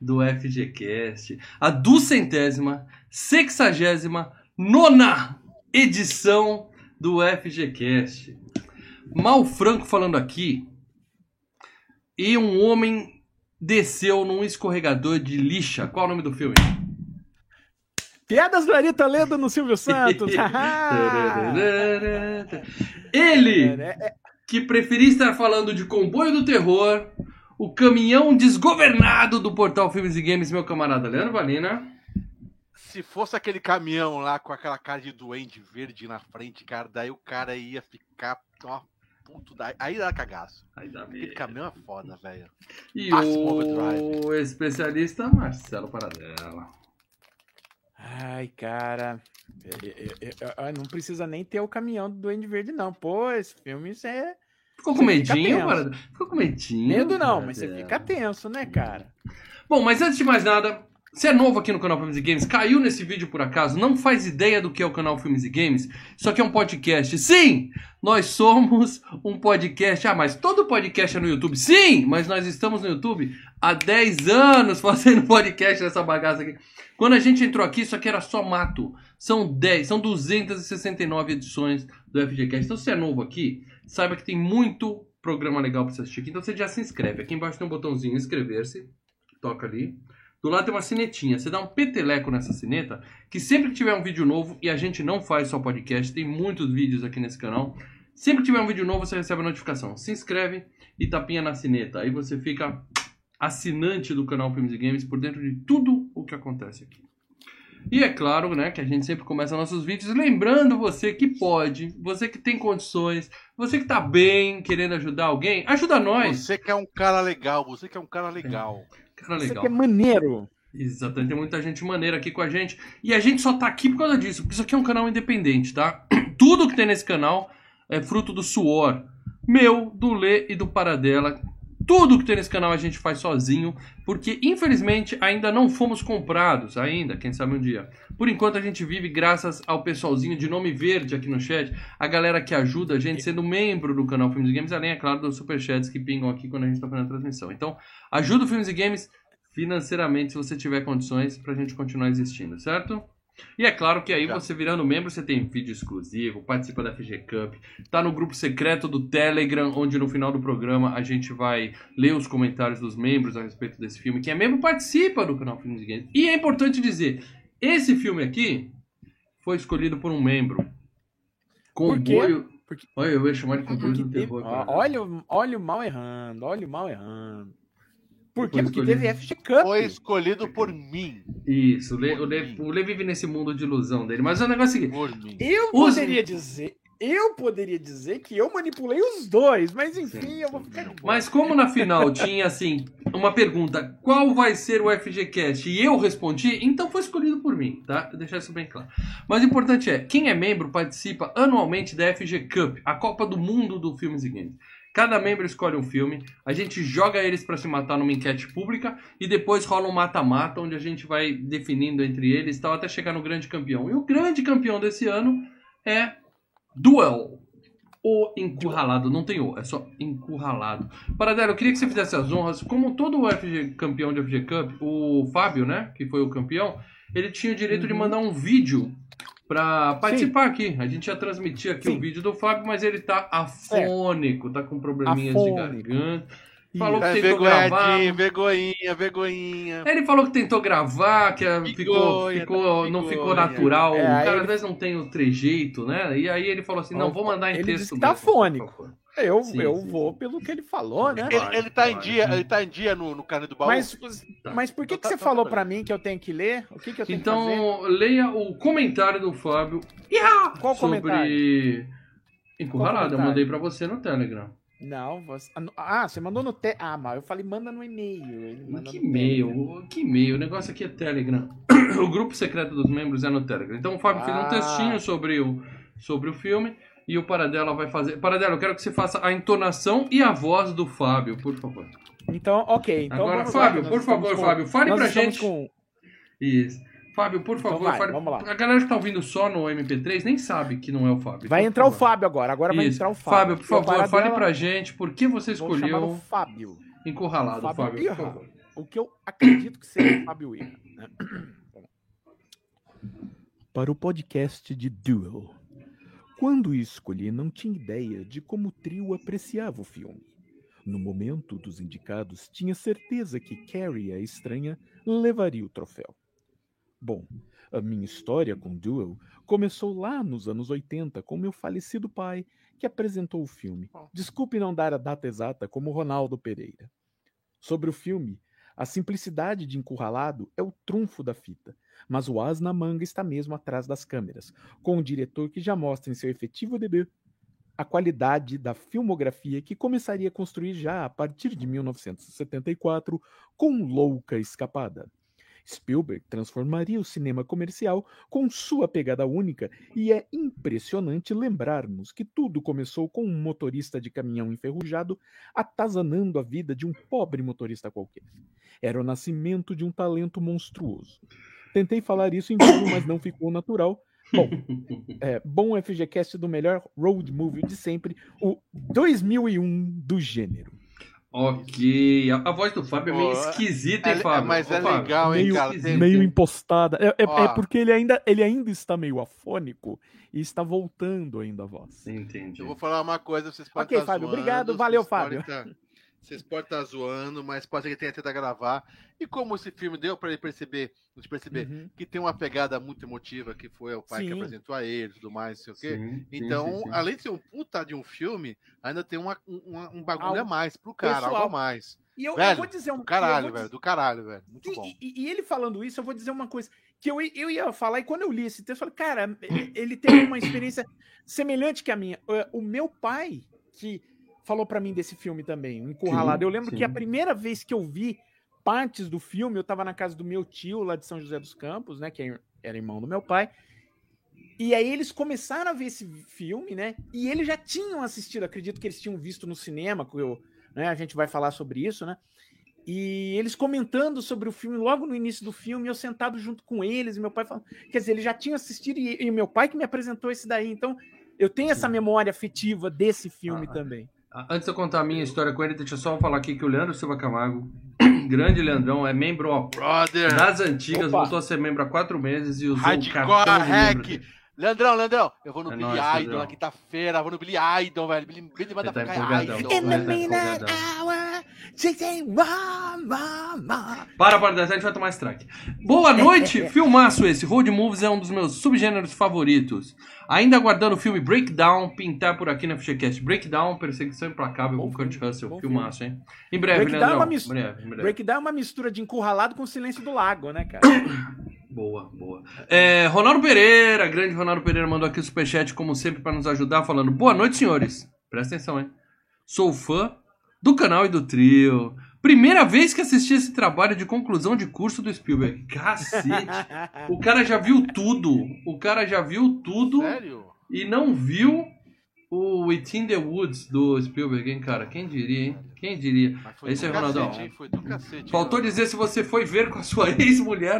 do FGCast, a duzentésima, sexagésima, nona edição do FGCast. Mal Franco falando aqui, e um homem desceu num escorregador de lixa. Qual é o nome do filme? Piadas do Ari Toledo no Silvio Santos. Ele, que preferia estar falando de comboio do terror, o caminhão desgovernado do portal Filmes e Games, meu camarada Leandro Valina. Se fosse aquele caminhão lá com aquela cara de duende verde na frente, cara, daí o cara ia ficar ó, puto da... Aí dá cagaço. Aí dá Aquele mesmo. caminhão é foda, velho. E Máximo o especialista Marcelo Paradela. Ai, cara. é, é, é, não precisa nem ter o caminhão do Duende Verde, não. Pô, esse filme isso é. Ficou com Você medinho. Paradela? Ficou com medinho? Medo não, mas você fica tenso, né, cara? Bom, mas antes de mais nada, se é novo aqui no canal Filmes e Games, caiu nesse vídeo por acaso, não faz ideia do que é o canal Filmes e Games, isso aqui é um podcast. Sim, nós somos um podcast. Ah, mas todo podcast é no YouTube. Sim, mas nós estamos no YouTube há 10 anos fazendo podcast nessa bagaça aqui. Quando a gente entrou aqui, isso aqui era só mato. São 10, são 269 edições do FGCast. Então, se você é novo aqui, saiba que tem muito programa legal pra você assistir aqui. Então, você já se inscreve. Aqui embaixo tem um botãozinho inscrever-se. Toca ali. Do lado tem uma sinetinha. Você dá um peteleco nessa sineta, que sempre que tiver um vídeo novo, e a gente não faz só podcast, tem muitos vídeos aqui nesse canal. Sempre que tiver um vídeo novo, você recebe a notificação. Se inscreve e tapinha na sineta. Aí você fica assinante do canal Filmes e Games por dentro de tudo o que acontece aqui. E é claro, né, que a gente sempre começa nossos vídeos lembrando você que pode, você que tem condições, você que tá bem, querendo ajudar alguém, ajuda nós. Você que é um cara legal, você que é um cara legal. Cara Isso legal. aqui é maneiro. Exatamente, tem muita gente maneira aqui com a gente. E a gente só tá aqui por causa disso, porque isso aqui é um canal independente, tá? Tudo que tem nesse canal é fruto do suor meu, do Lê e do Paradela. Tudo que tem nesse canal a gente faz sozinho, porque infelizmente ainda não fomos comprados, ainda, quem sabe um dia. Por enquanto a gente vive graças ao pessoalzinho de nome verde aqui no chat, a galera que ajuda a gente sendo membro do canal Filmes e Games, além, é claro, dos superchats que pingam aqui quando a gente tá fazendo a transmissão. Então, ajuda o Filmes e Games financeiramente se você tiver condições pra gente continuar existindo, certo? E é claro que aí Já. você virando membro, você tem vídeo exclusivo, participa da FG Cup, tá no grupo secreto do Telegram, onde no final do programa a gente vai ler os comentários dos membros a respeito desse filme. Quem é membro participa do canal Filmes Games. E é importante dizer, esse filme aqui foi escolhido por um membro. Por quê? Comboio. Porque- Olha, eu ia chamar de comboio do Teve- terror. cara. olha, olha o mal errando, olha o mal errando. Por quê? Porque escolhido. teve FG Cup. Foi escolhido por mim. Isso, o Lê, o, Lê, o Lê vive nesse mundo de ilusão dele. Mas o negócio é o seguinte: Por mim. Eu Os- poderia dizer, eu poderia dizer que eu manipulei os dois, mas enfim, Sim, eu vou ficar de boa. Mas como na final tinha assim uma pergunta, qual vai ser o FGCast? E eu respondi, então foi escolhido por mim, tá? Vou deixar isso bem claro. Mas o importante é, quem é membro participa anualmente da FG Cup, a Copa do Mundo do Filmes e Games. Cada membro escolhe um filme, a gente joga eles pra se matar numa enquete pública e depois rola um mata-mata onde a gente vai definindo entre eles e tal até chegar no grande campeão. E o grande campeão desse ano é Duel. O encurralado, não tem o, é só encurralado. Paradelo, eu queria que você fizesse as honras. Como todo o FG, campeão de FG Cup, o Fábio, né, que foi o campeão, ele tinha o direito de Uhum. mandar um vídeo pra participar aqui. A gente ia transmitir aqui Sim. o vídeo do Fábio, mas ele tá afônico, tá com probleminhas de Afônico. garganta. Falou que É tentou gravar. vergonhinha, vergonhinha. Ele falou que tentou gravar, que eh, ficou, Vergonha, ficou, tá não ficou natural. É, o cara ele- às vezes não tem o trejeito, né? E aí ele falou assim: não, vou mandar em Ele texto. disse que tá mesmo, afônico. Eu, Sim, eu sim, vou pelo que ele falou, né? Ele, ele tá em dia, ele tá em dia no, no carne do baú. Mas, mas por que, que Tá- você tá falou pra mim que eu tenho que ler? O que, que eu tenho que fazer? Então, leia o comentário do Fábio! Qual sobre comentário? Encurralado. Eu mandei pra você no Telegram. Não, você... Ah, você mandou no te... Ah, mas eu falei, manda no e-mail. Ele manda Que e-mail? Que e-mail? O negócio aqui é Telegram. O grupo secreto dos membros é no Telegram. Então o Fábio fez um Ah. textinho sobre o, sobre o filme e o Paradela vai fazer. Paradela, eu quero que você faça a entonação e a voz do Fábio, por favor. Então, ok. Então Agora, Fábio, por favor, com- Fábio, fale nós pra gente. com- Isso. Fábio, por Então favor, vai, fale- vamos lá. A galera que tá ouvindo só no MP3 nem sabe que não é o Fábio. Vai Então, entrar o favor. Fábio agora. Agora vai Isso. entrar o Fábio. Fábio, por o favor, fale Paradela- pra gente por que você escolheu o Fábio. Encurralado, Fábio Fábio, por favor. O que eu acredito que seja o Fábio Irra. né? Para o podcast de Duel. Quando escolhi, não tinha ideia de como o trio apreciava o filme. No momento dos indicados, tinha certeza que Carrie, a estranha, levaria o troféu. Bom, a minha história com Duel começou lá nos anos 80 com meu falecido pai, que apresentou o filme. Desculpe não dar a data exata como Ronaldo Pereira. Sobre o filme, a simplicidade de Encurralado é o trunfo da fita, mas o as na manga está mesmo atrás das câmeras, com um diretor que já mostra em seu efetivo debut a qualidade da filmografia que começaria a construir já a partir de 1974 com Louca Escapada. Spielberg transformaria o cinema comercial com sua pegada única e é impressionante lembrarmos que tudo começou com um motorista de caminhão enferrujado atazanando a vida de um pobre motorista qualquer. Era o nascimento de um talento monstruoso. Tentei falar isso em vídeo, mas não ficou natural. Bom, é, bom FGCast do melhor road movie de sempre, o 2001 do gênero. Ok. A, a voz do Fábio é meio esquisita, é hein, le- Fábio? mas Ô, é Fábio, legal, hein, meio, cara? Tem- meio impostada. É, é- é porque ele ainda, ele ainda está meio afônico e está voltando ainda a voz. Entendi. Eu vou falar uma coisa, vocês podem Ok, estar Fábio, zoando, obrigado, valeu, Fábio. tá- vocês podem estar zoando, mas pode ser que tenha tentado gravar. E como esse filme deu para ele perceber, nos perceber, Uhum. que tem uma pegada muito emotiva, que foi o pai que Sim. apresentou a ele e tudo mais, não sei o quê. Sim, Então, sim, sim. além de ser um puta de um filme, ainda tem uma, um, um bagulho Algo a mais pro cara, pessoal. algo a mais. E eu, eu Velho, vou dizer um Do eu caralho, vou velho, dizer- do caralho, velho. Muito E- bom. E, e ele falando isso, eu vou dizer uma coisa. Que eu, eu ia falar, e quando eu li esse texto, eu falei, cara, ele, teve uma experiência semelhante que a minha. O meu pai, que falou pra mim desse filme também, Encurralado. Sim, eu lembro sim. que a primeira vez que eu vi partes do filme, eu tava na casa do meu tio, lá de São José dos Campos, né? Que era irmão do meu pai. E aí eles começaram a ver esse filme, né? E eles já tinham assistido, acredito que eles tinham visto no cinema, que eu, né, a gente vai falar sobre isso, né? E eles comentando sobre o filme logo no início do filme, eu sentado junto com eles, e meu pai falando. Quer dizer, eles já tinham assistido e, e meu pai que me apresentou esse daí. Então, eu tenho essa memória afetiva desse filme Ah, também. Antes de eu contar a minha história com ele, deixa eu só falar aqui que o Leandro Silva Camargo, grande Leandrão, é membro ó, Brother! das antigas, Opa. voltou a ser membro há quatro meses e usou o Hardcore cartão de hack! Leandrão, Leandrão, eu vou no É Billy nóis, Idol na quinta-feira, vou no Billy Idol, velho. Billy, Billy manda tá pra empolgadão. Idol, In the velho. midnight hour, she say, "Wah, wah, wah." Para, para, a gente vai tomar strike. Boa noite! Filmaço esse. Road Movies é um dos meus subgêneros favoritos. Ainda aguardando o filme Breakdown pintar por aqui na FGCast. Breakdown, Perseguição Implacável Bom com Kurt Russell. bom Filmaço, hein? Em breve, Breakdown é uma breve, em breve. Breakdown é uma mistura de encurralado com silêncio do lago, né, cara? Boa, boa. É, Ronaldo Pereira, grande Ronaldo Pereira, mandou aqui o superchat, como sempre, para nos ajudar, falando: Boa noite, senhores. Presta atenção, hein? Sou fã do canal e do trio. Primeira vez que assisti esse trabalho de conclusão de curso do Spielberg. Cacete. O cara já viu tudo. O cara já viu tudo Sério? e não viu o It in the Woods do Spielberg, hein, cara? Quem diria, hein? Quem diria? Mas foi Esse do é Ronaldão. cacete, hein? Foi do cacete. Faltou dizer se você foi ver com a sua ex-mulher,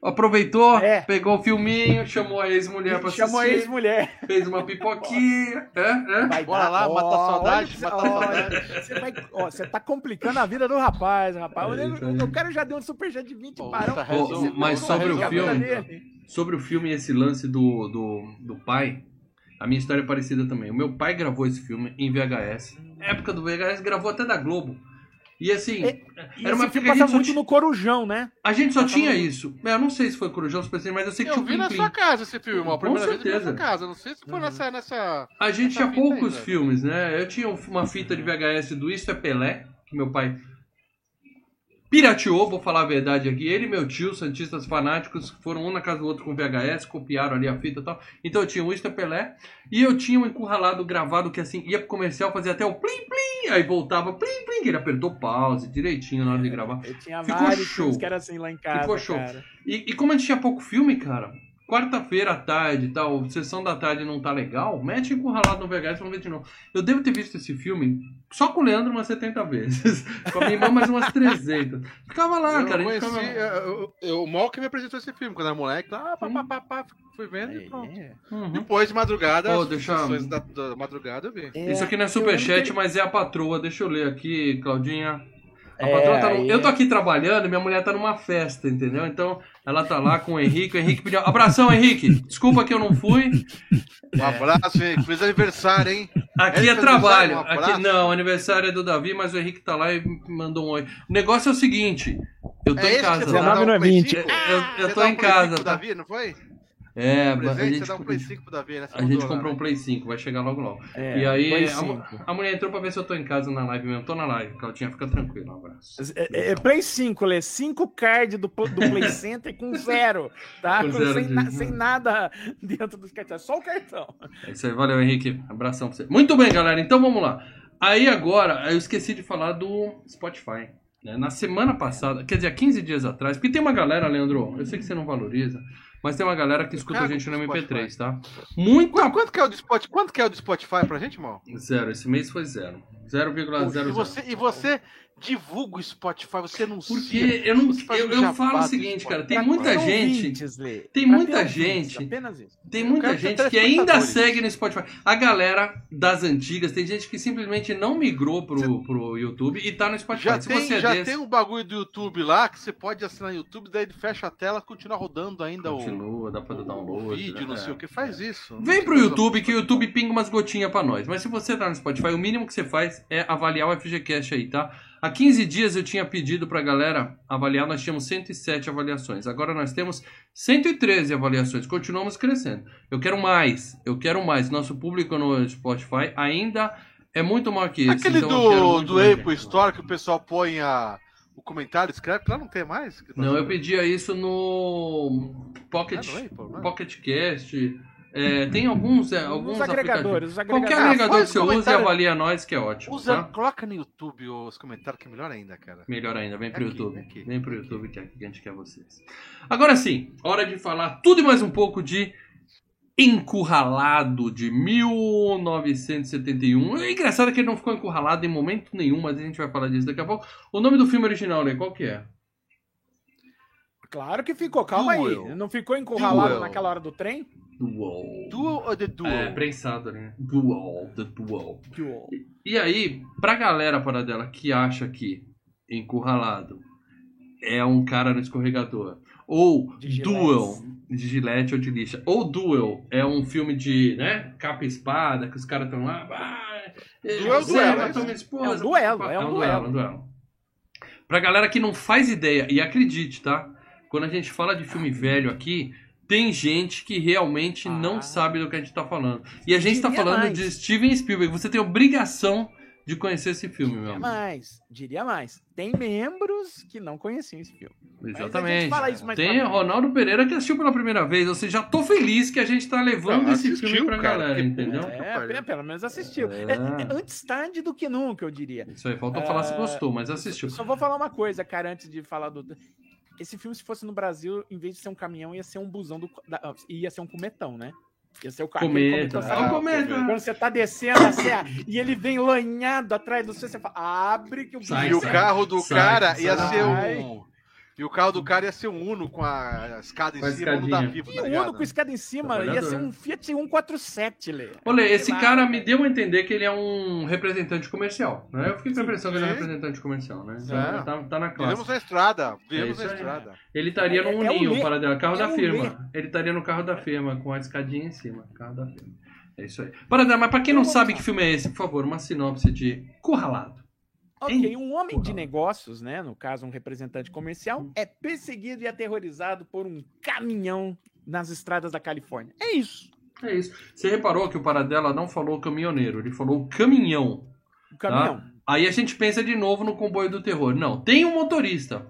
aproveitou, É. pegou o filminho, chamou a ex-mulher pra Chamou a assistir, ex-mulher. fez uma pipoquinha, é, é. Vai Bora dar- lá, matar a saudade, olha, matar a olha, saudade. Você, vai, ó, você tá complicando a vida do rapaz, rapaz. É cara já deu um superchat de 20 Pô, Ô, resumo- mas sobre o filme-. Sobre o filme e esse lance do, do, do pai, a minha história é parecida também. O meu pai gravou esse filme em VHS. Época do VHS, gravou até da Globo. E assim, É, Era uma esse época filme que a gente passa só muito no Corujão, né? a gente só Passava tinha no- isso. É, Eu não sei se foi Corujão Super mas eu sei que Eu tinha o vi Plim na Plim. sua casa esse filme, Com primeira vez eu vi na certeza. sua casa. Não sei se foi Uhum. nessa, nessa. A gente Essa tinha poucos ainda. filmes, né? Eu tinha uma fita de VHS do Isso é Pelé, que meu pai pirateou, vou falar a verdade aqui. Ele e meu tio, Santistas fanáticos, foram um na casa do outro com VHS, copiaram ali a fita e tal. Então eu tinha o Insta Pelé e eu tinha um encurralado gravado que assim, ia pro comercial, fazia até o plim plim, aí voltava plim plim, que ele apertou pause direitinho na hora de gravar. Eu tinha Ficou vários show. que era assim lá em casa, Ficou show. E, e como a gente tinha pouco filme, cara, quarta-feira à tarde e tal, sessão da tarde não tá legal, mete encurralado no VHS e vamos ver de novo. Eu devo ter visto esse filme só com o Leandro umas 70 vezes. com a minha irmã mais umas 300. Ficava lá, eu cara. não a gente conheci, ficava... eu, eu- eu- o Mal que me apresentou esse filme quando era moleque. Ah, pá, pá, pá, pá, fui vendo e pronto. É. Uhum. Depois de madrugada, Ô, as deixa- sessões da, da madrugada eu vi. É, Isso aqui não é eu superchat, que- mas é a patroa. Deixa eu ler aqui, Claudinha. É, tá no- aí Eu tô é. aqui trabalhando, minha mulher tá numa festa, entendeu? Então ela tá lá com o Henrique. O Henrique pediu. Abração, Henrique. Desculpa que eu não fui. Um abraço, hein? Feliz aniversário, hein? Aqui é fez trabalho. um? Aqui não, aniversário é do Davi, mas o Henrique tá lá e me mandou um oi. O negócio é o seguinte: eu tô é em casa, que tá? você dá 19 não é um Play 20. 5? Eu, eu- eu tô em Play 5 casa, tá? Davi, não foi? É, a Presente, gente, você dá um Play 5 pro Davi, né? Você a gente lá, comprou um né? Play 5, vai chegar logo logo. É, e aí, a, 5. mu- a mulher entrou pra ver se eu tô em casa na live mesmo. Tô na live, Claudinha, fica tranquilo, um abraço. É, é, Play 5, Lê. 5 card do, do Play Center com zero, tá? Com zero sem, de- na- sem nada dentro dos cartões, só o cartão. É isso aí, valeu, Henrique. Abração pra você. Muito bem, galera, então vamos lá. Aí agora, eu esqueci de falar do Spotify. né? Na semana passada, quer dizer, há 15 dias atrás, porque tem uma galera, Leandro, eu sei que você não valoriza, mas tem uma galera que escuta a gente no pro MP3, tá? Muita. Quanto, quanto que é o do Spotify? Quanto que é o do Spotify pra gente, mal? Zero, esse mês foi zero. E 0,00. você, e você divulga o Spotify, você não Porque eu não. Eu, um eu falo o seguinte, cara, tem muita gente. ouvintes, tem muita ouvintes, gente- Apenas isso. Tem muita gente que ainda segue no Spotify. A galera das antigas, tem gente que simplesmente não migrou pro, pro YouTube e tá no Spotify. Já, Se tem, você é já desse, tem um bagulho do YouTube lá que você pode assinar no YouTube, daí ele fecha a tela continua rodando ainda o, continua, dá pra dar o download. vídeo, né? não sei o que. Faz isso. Vem pro YouTube que o YouTube pinga umas gotinhas pra nós. Mas se você tá no Spotify, o mínimo que você faz é avaliar o FGCast aí, tá? Há 15 dias eu tinha pedido pra galera avaliar, nós tínhamos 107 avaliações. Agora nós temos 113 avaliações. Continuamos crescendo. Eu quero mais, eu quero mais. Nosso público no Spotify ainda é muito maior que esse. Aquele então do, do mais Apple gente. Store que o pessoal põe a, o comentário, escreve, lá não tem mais. Não, eu pedia isso no Pocket, Ah, no Apple, né? Pocket Cast. É, tem alguns, é, alguns Os agregadores, os Qualquer agregadores. agregador faz que você usa e comentário. avalia nós, que é ótimo. Usa, tá? coloca no YouTube os comentários que é melhor ainda, cara. Melhor ainda, vem pro Aqui, YouTube. aqui. Vem pro YouTube que é aqui que a gente quer vocês. Agora sim, hora de falar tudo e mais um pouco de Encurralado de 1971. É engraçado que ele não ficou encurralado em momento nenhum, mas a gente vai falar disso daqui a pouco. O nome do filme original, né? Qual que é? Claro que ficou, calma Duel. aí. Não ficou encurralado Duel. naquela hora do trem? Duel. Duel ou The Duel? É, prensado, né? Duel, the Duel. Duel. E aí, pra galera para dela que acha que Encurralado é um cara no escorregador, ou De. Duel, de gilete ou de lixa, ou Duel é um filme de, né, capa e espada, que os caras estão lá, ah, Duel, você duelo, matou é minha esposa. É um duelo, é um duelo. um duelo. Pra galera que não faz ideia, e acredite, tá? Quando a gente fala de filme velho aqui, tem gente que realmente não Ah. sabe do que a gente tá falando. E a gente tá Diria falando mais. de Steven Spielberg. Você tem obrigação de conhecer esse filme, meu Diria amigo. mais, diria mais. Tem membros que não conheciam esse filme. Mas a Exatamente. gente fala isso mais Tem. Ronaldo Pereira que assistiu pela primeira vez. Ou seja, já tô feliz que a gente tá levando Não, esse assistiu, filme pra cara, galera, entendeu? É, pelo menos assistiu. É. É, é antes tarde do que nunca, eu diria. Isso aí, faltou falar se É, gostou, mas assistiu. Só vou falar uma coisa, cara, antes de falar do. Esse filme, se fosse no Brasil, em vez de ser um caminhão, ia ser um busão do. da- ia ser um cometão, né? Ia ser o carro. Cometa. cometão, sabe? Ah, o cometa. Quando você tá descendo a serra e ele vem lanhado atrás do você, você fala, abre que o Sai, E o sai. carro do Sai, cara ia sai. ser um. E o carro do cara ia ser um Uno com a escada em Com a cima, Uno da escadinha. Vivo, E tá o ligado? Uno com escada em cima ia Trabalhador. ser um Fiat 147, Lê. Olha, esse lá, cara me cara. deu a entender que ele é um representante comercial, né? Eu fiquei com a impressão que ele é um representante comercial, né? Então, É. tá, tá na classe. Vivemos na estrada, É vivemos isso na estrada. Ele estaria É- no é o Uninho, Lê. para dela, carro É da firma. Ele estaria no carro da firma, com a escadinha em cima, carro da firma. É isso aí. Paradela, mas pra quem não Vamos sabe que filme é esse, por favor, uma sinopse de Curralado. Ok, um homem de negócios, né, no caso um representante comercial, é perseguido e aterrorizado por um caminhão nas estradas da Califórnia. É isso. É isso. Você reparou que o Paradela não falou caminhoneiro, ele falou caminhão. O caminhão. Aí a gente pensa de novo no comboio do terror. Não, tem um motorista.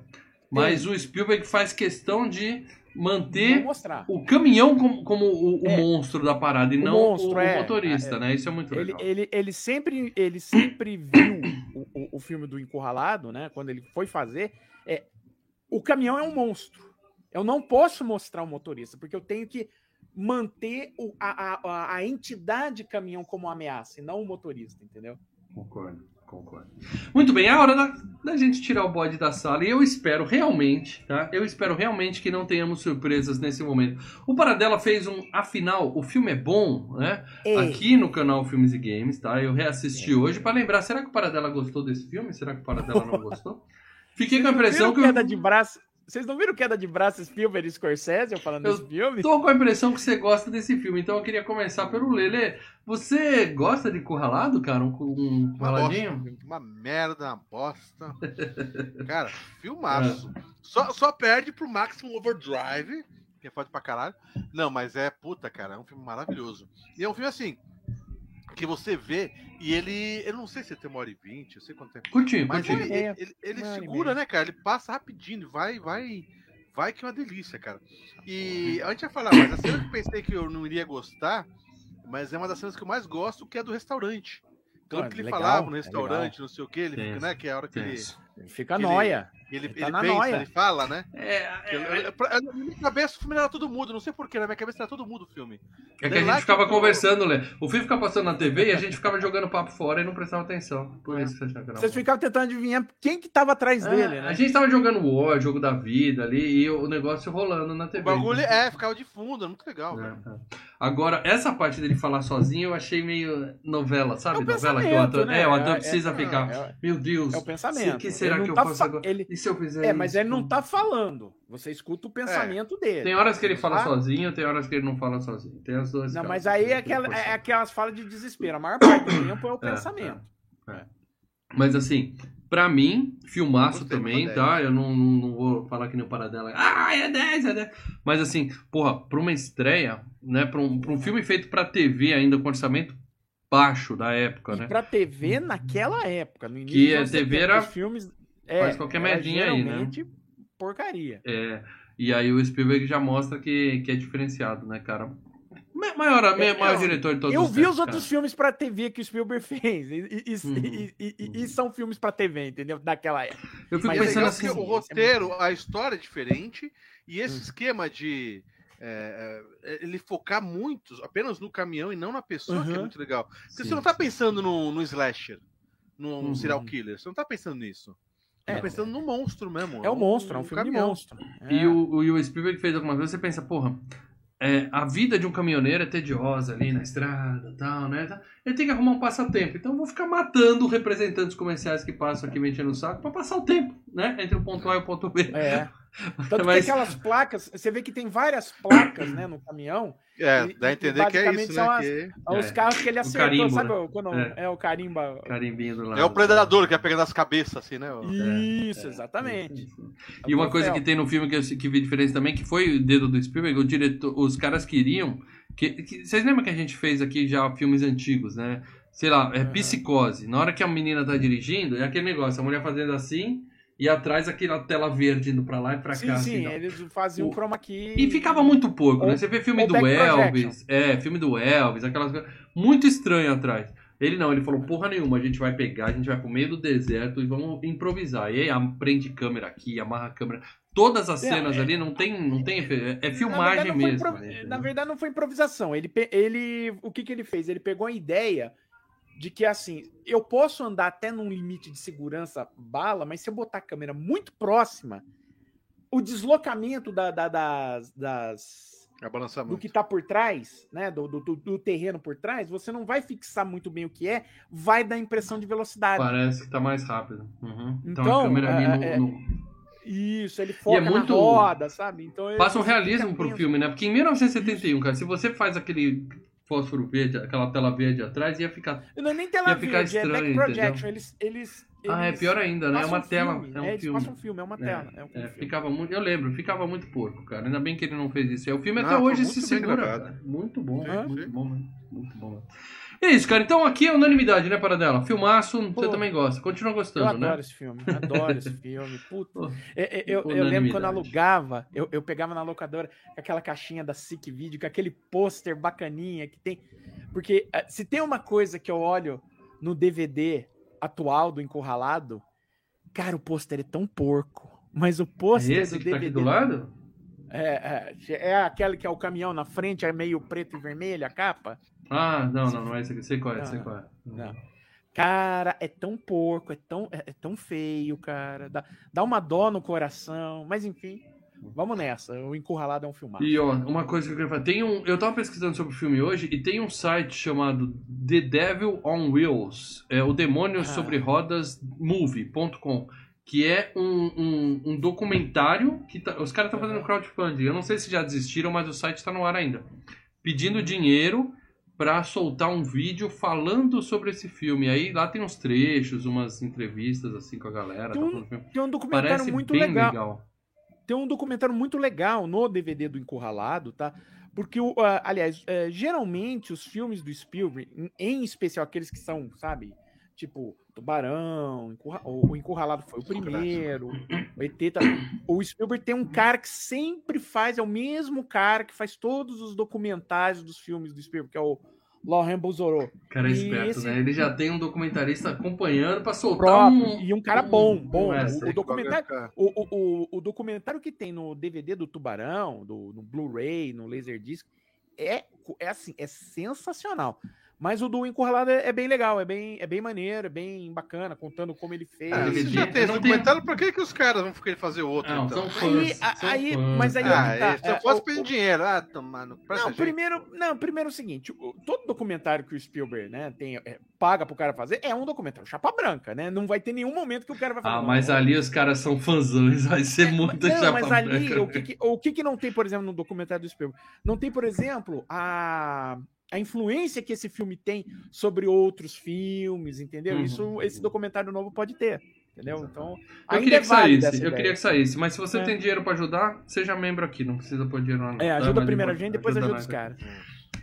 Mas o Spielberg faz questão de manter mostrar. o caminhão como, como o, o É. monstro da parada e O não monstro, o, o é. motorista, É. né? Isso é muito Ele, legal. ele, ele sempre, ele sempre viu o, filme do Encurralado, né? Quando ele foi fazer, é, o caminhão é um monstro. Eu não posso mostrar o motorista, porque eu tenho que manter a, a- a entidade caminhão como ameaça, e não o motorista, entendeu? Concordo, concordo. Muito bem, é a hora da, da gente tirar o bode da sala e eu espero realmente, tá? Eu espero realmente que não tenhamos surpresas nesse momento. O Paradela fez um, afinal, o filme é bom, né? É. Aqui no canal Filmes e Games, tá? Eu reassisti hoje pra lembrar, será que o Paradela gostou desse filme? Será que o Paradela não gostou? Fiquei com a impressão que eu, queda de braço. Vocês não viram queda de braço Spielberg e Scorsese eu falando Eu desse filme? tô com a impressão que você gosta desse filme, então eu queria começar pelo Lele. Você gosta de Curralado, cara? Um, um Uma curraladinho? bosta, uma merda, uma bosta. Cara, filmaço. Só, só perde pro Maximum Overdrive, que é foda pra caralho. Não, mas é puta, cara, é um filme maravilhoso. E é um filme assim, que você vê, e ele. Eu não sei se tem uma hora e vinte, eu sei quanto tempo. Curtinho, Mas ele, É, ele, ele uma hora e segura, né, cara? Ele passa rapidinho, vai, vai. Vai que é uma delícia, cara. E a gente ia falar, mas a cena que eu pensei que eu não iria gostar, mas é uma das cenas que eu mais gosto, que é a do restaurante. Então, Ah, que ele legal, falava no é restaurante, não sei o que, ele né? Que é a hora que ele. Ele Fica Ele- nóia. ele, Ele tá ele na pensa, noia. ele fala, né? É, Que é, eu- na minha cabeça o filme era todo mudo, não sei porquê, na minha cabeça era todo mudo o filme. É que a gente ficava que conversando, Lê. O filme ficava passando na TV e a gente ficava jogando papo fora e não prestava atenção. Por isso que você achava que era Vocês ficavam tentando adivinhar quem que tava atrás É, dele, A né? gente tava jogando War, jogo da vida ali, e o negócio rolando na TV. O bagulho é, ficava de fundo, é muito legal, É, é. Agora, essa parte dele falar sozinho eu achei meio novela, sabe? É o novela que o ator. né? É, o ator É- precisa é- ficar. é- Meu Deus. É o pensamento. O que será Ele que eu tá faço fa- agora? ele- E se eu fizer É, mas isso? ele não tá falando. Você escuta o pensamento dele. Tem horas que ele fala Ah. sozinho, tem horas que ele não fala sozinho. Tem as duas. Não, mas aí é, aquela, que é aquelas falas de desespero. A maior parte do tempo é o É, pensamento. Mas assim, pra mim, filmaço também, tá? Eu não, não, não vou falar que nem o Paradela. Ah, é 10, é 10. Mas assim, porra, pra uma estreia, né? Pra um, pra um filme feito pra TV ainda com orçamento baixo da época, E né? pra TV naquela época, no início Que a TV 70, era- os filmes. É, faz qualquer era merdinha aí, né? porcaria. É, e aí o Spielberg já mostra que, que é diferenciado, né, cara? Ma- Maior, ma- É, maior eu- diretor de todos Eu os vi tempos, os outros cara. filmes pra TV que o Spielberg fez. E, e- e- Uhum, e- e- e- e são filmes pra TV, entendeu? Daquela época. Eu fico E é Mas pensando assim. o é roteiro, a história é diferente, e esse esquema de é, é, ele focar muito apenas no caminhão e não na pessoa, que é Uhum. muito legal. Porque Sim. você não tá pensando no, no slasher, no, Uhum. serial killer, você não tá pensando nisso. É. pensando no monstro mesmo. É um monstro, é um filme de caminhão. monstro. E É. o, o, e o Spielberg fez algumas vezes, você pensa, porra, é, a vida de um caminhoneiro é tediosa ali na estrada e tal, né? Ele tem que arrumar um passatempo. Então eu vou ficar matando representantes comerciais que passam aqui mexendo o saco pra passar o tempo, né? Entre o ponto A e o ponto B. É. Tanto Mas- que aquelas placas, você vê que tem várias placas, né, no caminhão. É, E- dá a entender que é isso, são né? as- que Os É. carros que ele acertou, carimbo, sabe? né? Quando É. é. o carimba. Carimbinho do lado. É o predador que é pegando as cabeças, assim, né? Isso, É, exatamente. E uma É o coisa que tem no filme que eu que vi diferença também, que foi o dedo do Spielberg, o diretor, os caras queriam. Que, que- vocês lembram que a gente fez aqui já filmes antigos, né? Sei lá, é psicose. Na hora que a menina tá dirigindo, é aquele negócio, a mulher fazendo assim, e atrás aquela tela verde indo pra lá e pra Sim, cá. sim, assim, tal. eles faziam O- chroma key. E ficava muito porco, né? Ou- Você vê filme do Elvis, é, filme do Elvis, aquelas coisas. Muito estranho atrás. Ele não, ele falou, porra nenhuma, a gente vai pegar, a gente vai pro meio do deserto e vamos improvisar. E aí prende câmera aqui, amarra a câmera. Todas as cenas é- ali não tem, não tem é, é Na filmagem foi mesmo. impro- né, Na verdade, não foi improvisação. Ele, ele, o que, que ele fez? Ele pegou a ideia de que, assim, eu posso andar até num limite de segurança bala, mas se eu botar a câmera muito próxima, o deslocamento da- da- das, das- É do que tá por trás, né, do, do, do- do terreno por trás, você não vai fixar muito bem o que é, vai dar impressão de velocidade. Parece que tá mais rápido. Uhum. Então, Então, a câmera ali é- no- é- no, Isso, ele foca muito- na roda, sabe? Então Passa um realismo pro filme, né? Porque em 1971, cara, se você faz aquele fósforo verde, aquela tela verde atrás, ia ficar. Não é nem tela Ia ficar verde, é back estranho, projection. entendeu? Eles, eles, Ah, é eles pior ainda, né? É uma um tela. filme, É um eles filme. passam um filme, é uma tela. É, um É, filme. ficava muito, eu lembro, ficava muito porco, cara. Ainda bem que ele não fez isso. É, O filme Não, até hoje se segura. Muito bom, muito bom, né? muito bom. né? É isso, cara. Então aqui é unanimidade, né, Paradela? Filmaço, você Pô, também gosta. Continua Eu gostando, adoro né? esse filme, adoro esse filme. Puta. É, é, Eu, eu lembro quando alugava, eu, eu pegava na locadora aquela caixinha da SIC Video, com aquele pôster bacaninha que tem. Porque eh, se tem uma coisa que eu olho no DVD atual do Encurralado, cara, o pôster é tão porco. Mas o É pôster esse do que tá aqui DVD. do lado? é, é, é aquele que é o caminhão na frente, é meio preto e vermelho a capa. Ah, não, não, não é esse aqui. Sei qual é, Não, sei qual é. não. Cara, é tão porco, é tão, é, é tão feio, cara. Dá, dá uma dó no coração. Mas enfim, vamos nessa. O Encurralado é um filmado. E ó, uma coisa que eu queria falar, tem um, eu tava pesquisando sobre o filme hoje e tem um site chamado The Devil on Wheels, é o demônio Ah. sobre rodas movie.com, que é um, um, um documentário que tá- os caras estão fazendo crowdfunding. Eu não sei se já desistiram, mas o site tá no ar ainda. Pedindo dinheiro pra soltar um vídeo falando sobre esse filme. Aí lá tem uns trechos, umas entrevistas assim com a galera. Tem tá um filme. Tem um documentário Parece muito legal. legal. Tem um documentário muito legal no DVD do Encurralado, tá? Porque, ah, aliás, eh, geralmente os filmes do Spielberg, em- em especial aqueles que são, sabe, tipo Tubarão, Encurra- o Encurralado foi o primeiro, o ET tá... O Spielberg tem um cara que sempre faz, é o mesmo cara que faz todos os documentários dos filmes do Spielberg, que é o Laurent Bozorot. cara é esperto, esse- né? Ele já tem um documentarista acompanhando pra soltar Próprio, um. e um cara bom, bom. um O- documentário, o, o, o documentário que tem no DVD do Tubarão, do, no Blu-ray, no Laserdisc, é, é assim, é sensacional. Mas o do Encurralado é, é bem legal, é bem, é bem maneiro, é bem bacana, contando como ele fez. Ah, se já tem esse tem- documentário, pra que, que os caras vão querer fazer outro, Não, então? são fãs. Aí, aí- fãs. mas aí Ah, é que tá, eles só é, fosse o- dinheiro. Ah, tomando. Não, primeiro, não, primeiro é o seguinte, todo documentário que o Spielberg, né, tem, é, paga pro cara fazer é um documentário chapa branca, né? Não vai ter nenhum momento que o cara vai falar. Ah, "Não, mas ali os caras são fãzões, vai ser muito É, não, chapa mas ali, branca. o que, que- o que que não tem, por exemplo, no documentário do Spielberg? Não tem, por exemplo, a, a influência que esse filme tem sobre outros filmes, entendeu? Uhum. Isso esse documentário novo pode ter, entendeu? Então, Eu queria é que saísse, eu queria que saísse, mas se você É. tem dinheiro pra ajudar, seja membro aqui, não precisa pôr dinheiro lá. É, ajuda primeiro a depois- gente, depois ajuda nós os caras.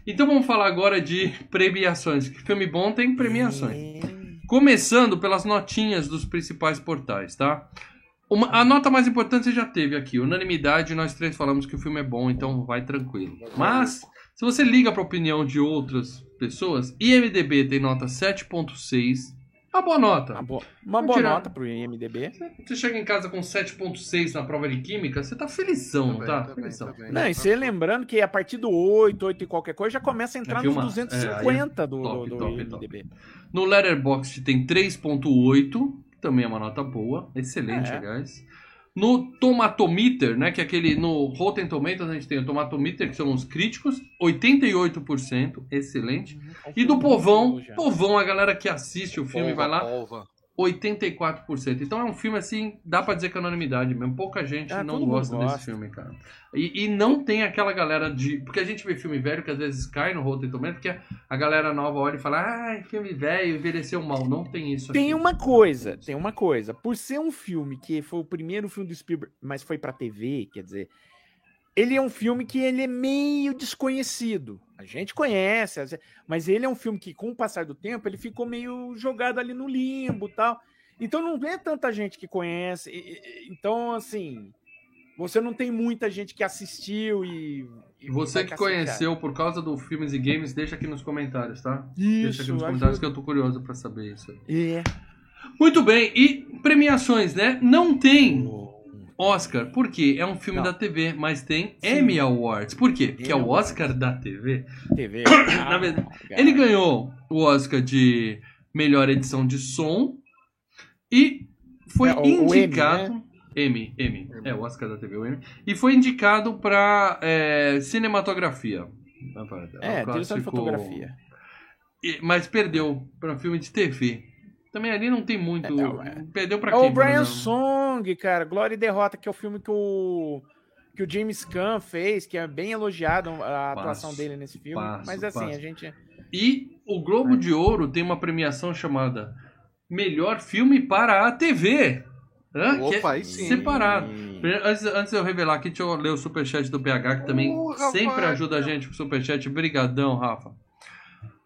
Então vamos falar agora de premiações. Que filme bom tem premiações. É. Começando pelas notinhas dos principais portais, tá? Uma- a nota mais importante você já teve aqui, unanimidade, nós três falamos que o filme é bom, então vai tranquilo. Mas, se você liga para a opinião de outras pessoas, IMDB tem nota 7.6, uma boa nota. Uma boa, uma boa tirar. nota pro IMDB. Você chega em casa com 7.6 na prova de química, você tá felizão, não Também, tá? também, felizão. também. Não, e você lembrando que a partir do 8, 8 e qualquer coisa, já começa a entrar nos filmar. 250 do, top, do, do top, IMDB. No Letterboxd tem 3.8, que também é uma nota boa, excelente, É. aliás. No Tomatometer, né, que é aquele no Rotten Tomatoes a gente tem o Tomatometer, que são os críticos, 88%, excelente. E do povão, povão, a galera que assiste o filme vai lá, Polva. 84%. Então é um filme assim, dá pra dizer que é unanimidade mesmo. Pouca gente Ah, não mundo gosta desse gosta. filme, cara. E, e não tem aquela galera de. Porque a gente vê filme velho que às vezes cai no Rotten Tomatoes, porque a galera nova olha e fala, ai, filme velho, envelheceu mal. Não tem isso Tem aqui. uma coisa, tem uma coisa. Por ser um filme que foi o primeiro filme do Spielberg, mas foi pra TV, quer dizer, ele é um filme que ele é meio desconhecido. A gente conhece, mas ele é um filme que, com o passar do tempo, ele ficou meio jogado ali no limbo, tal. Então não é tanta gente que conhece. Então, assim, você não tem muita gente que assistiu e. e você que conheceu por causa do Filmes e Games, deixa aqui nos comentários, tá? deixa Isso, aqui nos comentários que eu tô curioso pra saber isso. É. Muito bem, e premiações, né? Não tem Oscar, por quê? É um filme Não. da TV, mas tem Sim. Emmy Awards. Por quê? Porque é o Oscar da TV. TV. Na verdade, Ah, Ele ganhou o Oscar de melhor edição de som e foi É, o- né? indicado. Emmy, Emmy, É, o Oscar da TV, o Emmy. E foi indicado pra é, cinematografia. É, direção de fotografia. E- Mas perdeu pra filme de TV. Também ali não tem muito. É, é. Perdeu pra É quem? o Brian por Song, cara, Glória e Derrota, que é o filme que o que o James Caan fez, que é bem elogiado a atuação Passo, dele nesse filme. passo, Mas assim, passo. a gente E o Globo de Ouro tem uma premiação chamada Melhor Filme para a TV. Hã? Que é Opa, aí sim. Separado. Antes, antes de eu revelar aqui, deixa eu ler o superchat do PH, que também Uh, rapaz. sempre ajuda a gente com o superchat. Brigadão, Rafa.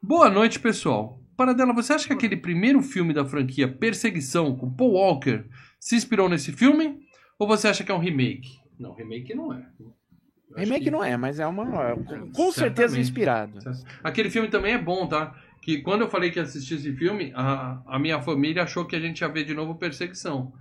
Boa noite, pessoal. Paradela, você acha que aquele primeiro filme da franquia Perseguição com Paul Walker se inspirou nesse filme? Ou você acha que é um remake? Não, remake não é. Eu Remake que- não é, mas é uma. Com, certeza inspirado. Aquele filme também é bom, tá? Que quando eu falei que ia assistir esse filme, a, a minha família achou que a gente ia ver de novo Perseguição.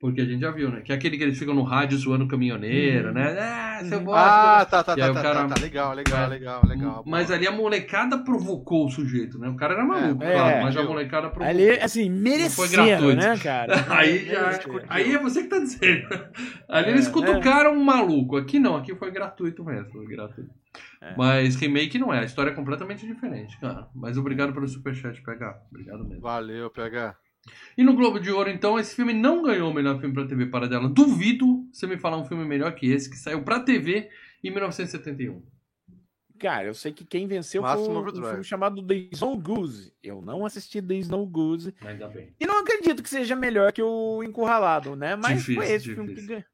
Porque a gente já viu, né? Que é aquele que eles ficam no rádio zoando o caminhoneiro, né? Ah, seu bosta. Ah, tá, tá, tá, tá, cara- tá, tá, legal, legal, É. legal, legal. Mas boa. ali a molecada provocou o sujeito, né? O cara era maluco, É, claro, é. mas a molecada provocou. Ali, assim, merecendo, gratuito. né, cara? Aí, já, aí é você que tá dizendo. Ali É, eles cutucaram um maluco. Aqui não, aqui foi gratuito mesmo. Foi gratuito. É. Mas remake não é, a história é completamente diferente, cara. Mas obrigado pelo superchat, pegar. Obrigado mesmo. Valeu, PH. E no Globo de Ouro, então, esse filme não ganhou o melhor filme pra TV para dela. Duvido você me falar um filme melhor que esse, que saiu pra TV em 1971. Cara, eu sei que quem venceu Máximo foi um- um filme chamado The Snow Goose. Eu não assisti The Snow Goose. Ainda bem. E não acredito que seja melhor que o Encurralado, né? Mas Difícil, foi esse filme que difícil. ganhou.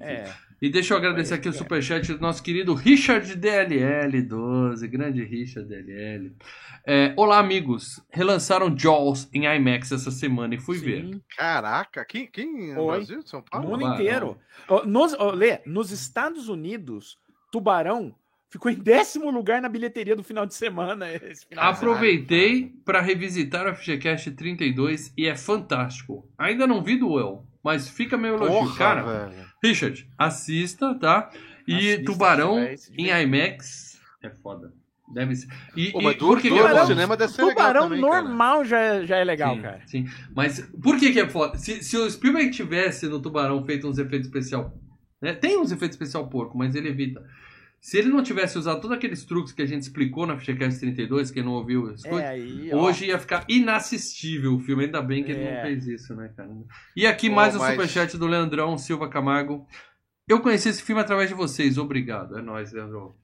É. E deixa eu agradecer aqui o superchat do nosso querido Richard DLL12, grande Richard DLL. É, Olá, amigos. Relançaram Jaws em IMAX essa semana e fui ver. Sim, Caraca, quem, quem no Oi. Brasil? São o Paulo? mundo Tubarão. inteiro. Nos, Lê, nos Estados Unidos, Tubarão ficou em décimo lugar na bilheteria do final de semana. Esse final. Aproveitei para revisitar o FGCast 32 e é fantástico. Ainda não vi do El, mas fica meu elogio. Porra, Cara, velho. Richard, assista, tá? E Assista, Tubarão em. IMAX é foda. Deve ser. E, Pô, e mas por duro, que que duro é cinema deve ser legal Tubarão também, cara. normal já, é- já é legal, sim, cara. Sim, mas por que, que é foda? Se, se o Spielberg tivesse no Tubarão feito uns efeitos especial, né? Tem uns efeitos especial porco, mas ele evita. Se ele não tivesse usado todos aqueles truques que a gente explicou na FGCast 32, quem não ouviu, É, aí, hoje ia ficar inassistível o filme. Ainda bem que ele É. não fez isso, né, cara? E aqui Pô, mais um mas- superchat do Leandrão Silva Camargo. Eu conheci esse filme através de vocês, obrigado. É nóis, Leandrão.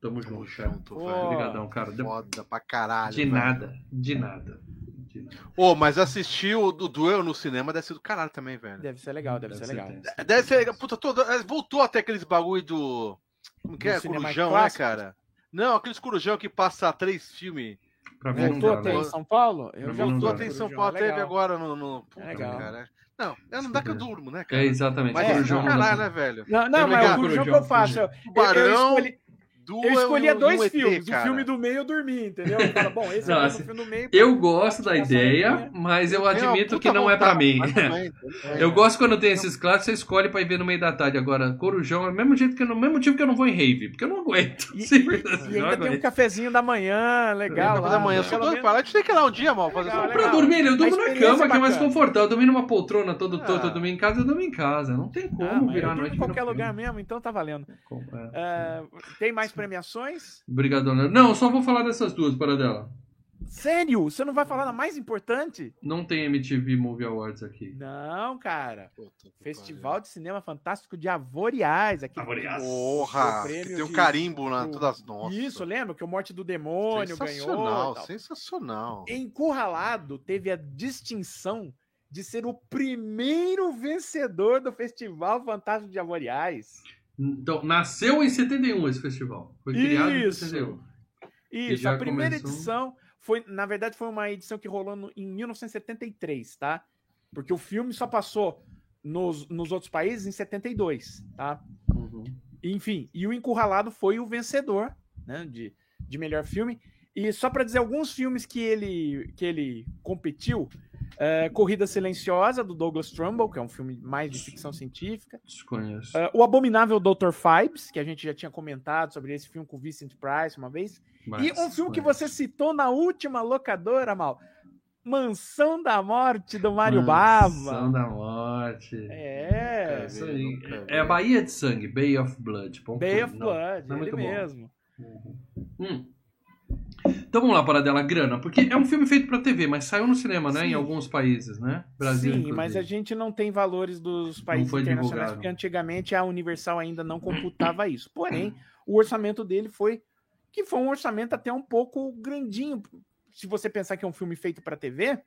Tamo Tamo junto, cara. junto, Pô. velho. Obrigadão, cara. De, Foda pra caralho. de velho. nada, de nada. De nada. Ô, mas assistir o do duelo no cinema deve ser do caralho também, velho. Deve ser legal, deve, ser legal. tenso. Deve ser legal. Puta, todo... é, voltou até aqueles bagulho do. Como que é? Corujão, né, cara? Não, aqueles corujão que passa três filmes. Pra mim não Voltou até né? em São Paulo? Eu já Voltou até em São Paulo, é teve legal. agora no. no... Puta, É legal. cara. Não, é, não dá que eu durmo, né, É, cara? exatamente. Mas É, é, caralho, né, velho? Não, não É mas o Corujão que eu faço. Eu, eu, Tubarão, escolhi, eu escolhia e um- dois um ET, filmes. cara. O filme do meio eu dormi, entendeu? Eu falo, bom, esse Não, é o assim, filme do meio. Eu gosto da ideia, ideia. mas eu admito que não é pra vontade, mim. Eu gosto quando tem esses clássicos, você escolhe pra ir ver no meio da tarde. Agora, Corujão é o mesmo jeito que eu, não- mesmo motivo que eu não vou em rave, porque eu não aguento. E, Simples e- assim, e ainda tem um aguento. cafezinho da manhã, legal. Lá, da manhã, pra lá. A gente tem que ir lá um dia, mal, fazer Legal. Pra dormir, eu durmo na cama, que é mais confortável. Eu dormir numa poltrona todo torto, Ah. eu dormir em casa, eu dormo em casa. Não tem como Ah, mas virar noite. em qualquer lugar mesmo, então tá valendo. É. É, tem mais premiações? Obrigado, Leandro. Não, eu só vou falar dessas duas para dela. Sério? Você não vai falar da mais importante? Não tem MTV Movie Awards aqui. Não, cara. Puta Festival de Cinema Fantástico de Avoriaz. Aqui Avoriaz. Porra, O que tem um de- carimbo na do- todas nossas. Isso, lembra? Que o Morte do Demônio ganhou. sensacional, e tal. sensacional. Encurralado teve a distinção de ser o primeiro vencedor do Festival Fantástico de Avoriaz. Então, nasceu em 71 esse festival. Foi criado em Isso. 71. Isso, a primeira começou- edição foi, na verdade, foi uma edição que rolou no- em 1973, tá? Porque o filme só passou nos, nos outros países em 72, tá? Uhum. Enfim, e o Encurralado foi o vencedor, né, de, de melhor filme. E só para dizer alguns filmes que ele, que ele competiu, é, Corrida Silenciosa, do Douglas Trumbull, que é um filme mais de ficção científica. Desconheço. É, o Abominável Dr. Fibes, que a gente já tinha comentado sobre esse filme com o Vincent Price uma vez. Mas E um filme que desconheço. você citou na última locadora, Mal. Mansão da Morte, do Mário Mansão Bava. da Morte. É, Isso vi, nunca É a. Baía de Sangue, Bay of Blood. Bay of Não, Blood, não é ele muito bom. mesmo. Hum. Então vamos lá, para dela, grana. Porque é um filme feito pra TV, mas saiu no cinema, né? Sim. Em alguns países, né? Brasil, Sim, inclusive. mas a gente não tem valores dos países internacionais, divulgado. porque antigamente a Universal ainda não computava isso. Porém, o orçamento dele foi que foi um orçamento até um pouco grandinho. Se você pensar que é um filme feito para TV,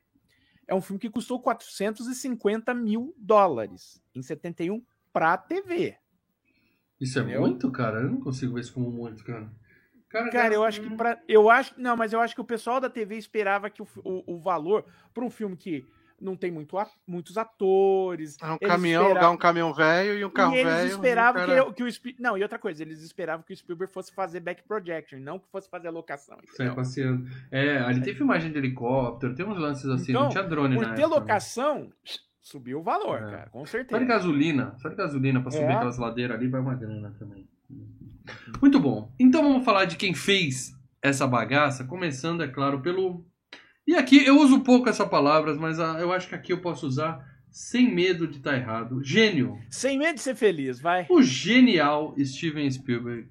é um filme que custou 450 mil dólares em 71 para TV. Isso é Entendeu? muito, cara? Eu não consigo ver isso como muito, cara. Cara, Cara, eu acho que pra, eu acho, não, mas eu acho que o pessoal da TV esperava que o, o, o valor para um filme que não tem muito a- muitos atores, É um eles caminhão, esperavam- alugar um caminhão velho e um carro e eles velho. e um esperavam cara- que, que o Spi- não e outra coisa, eles esperavam que o Spielberg fosse fazer back projection, não que fosse fazer a locação. Sai entendeu? passeando. É, ali tem filmagem de helicóptero, tem uns lances assim, Então, não tinha drone Por na ter época, né? locação, subiu o valor, É. cara, com Só de certeza. gasolina, só de gasolina pra subir É. aquelas ladeiras ali vai uma grana também. Muito bom. Então vamos falar de quem fez essa bagaça, começando, é claro, pelo. E aqui eu uso pouco essa palavra, mas ah, eu acho que aqui eu posso usar sem medo de estar errado. Gênio. Sem medo de ser feliz, vai. O genial Steven Spielberg.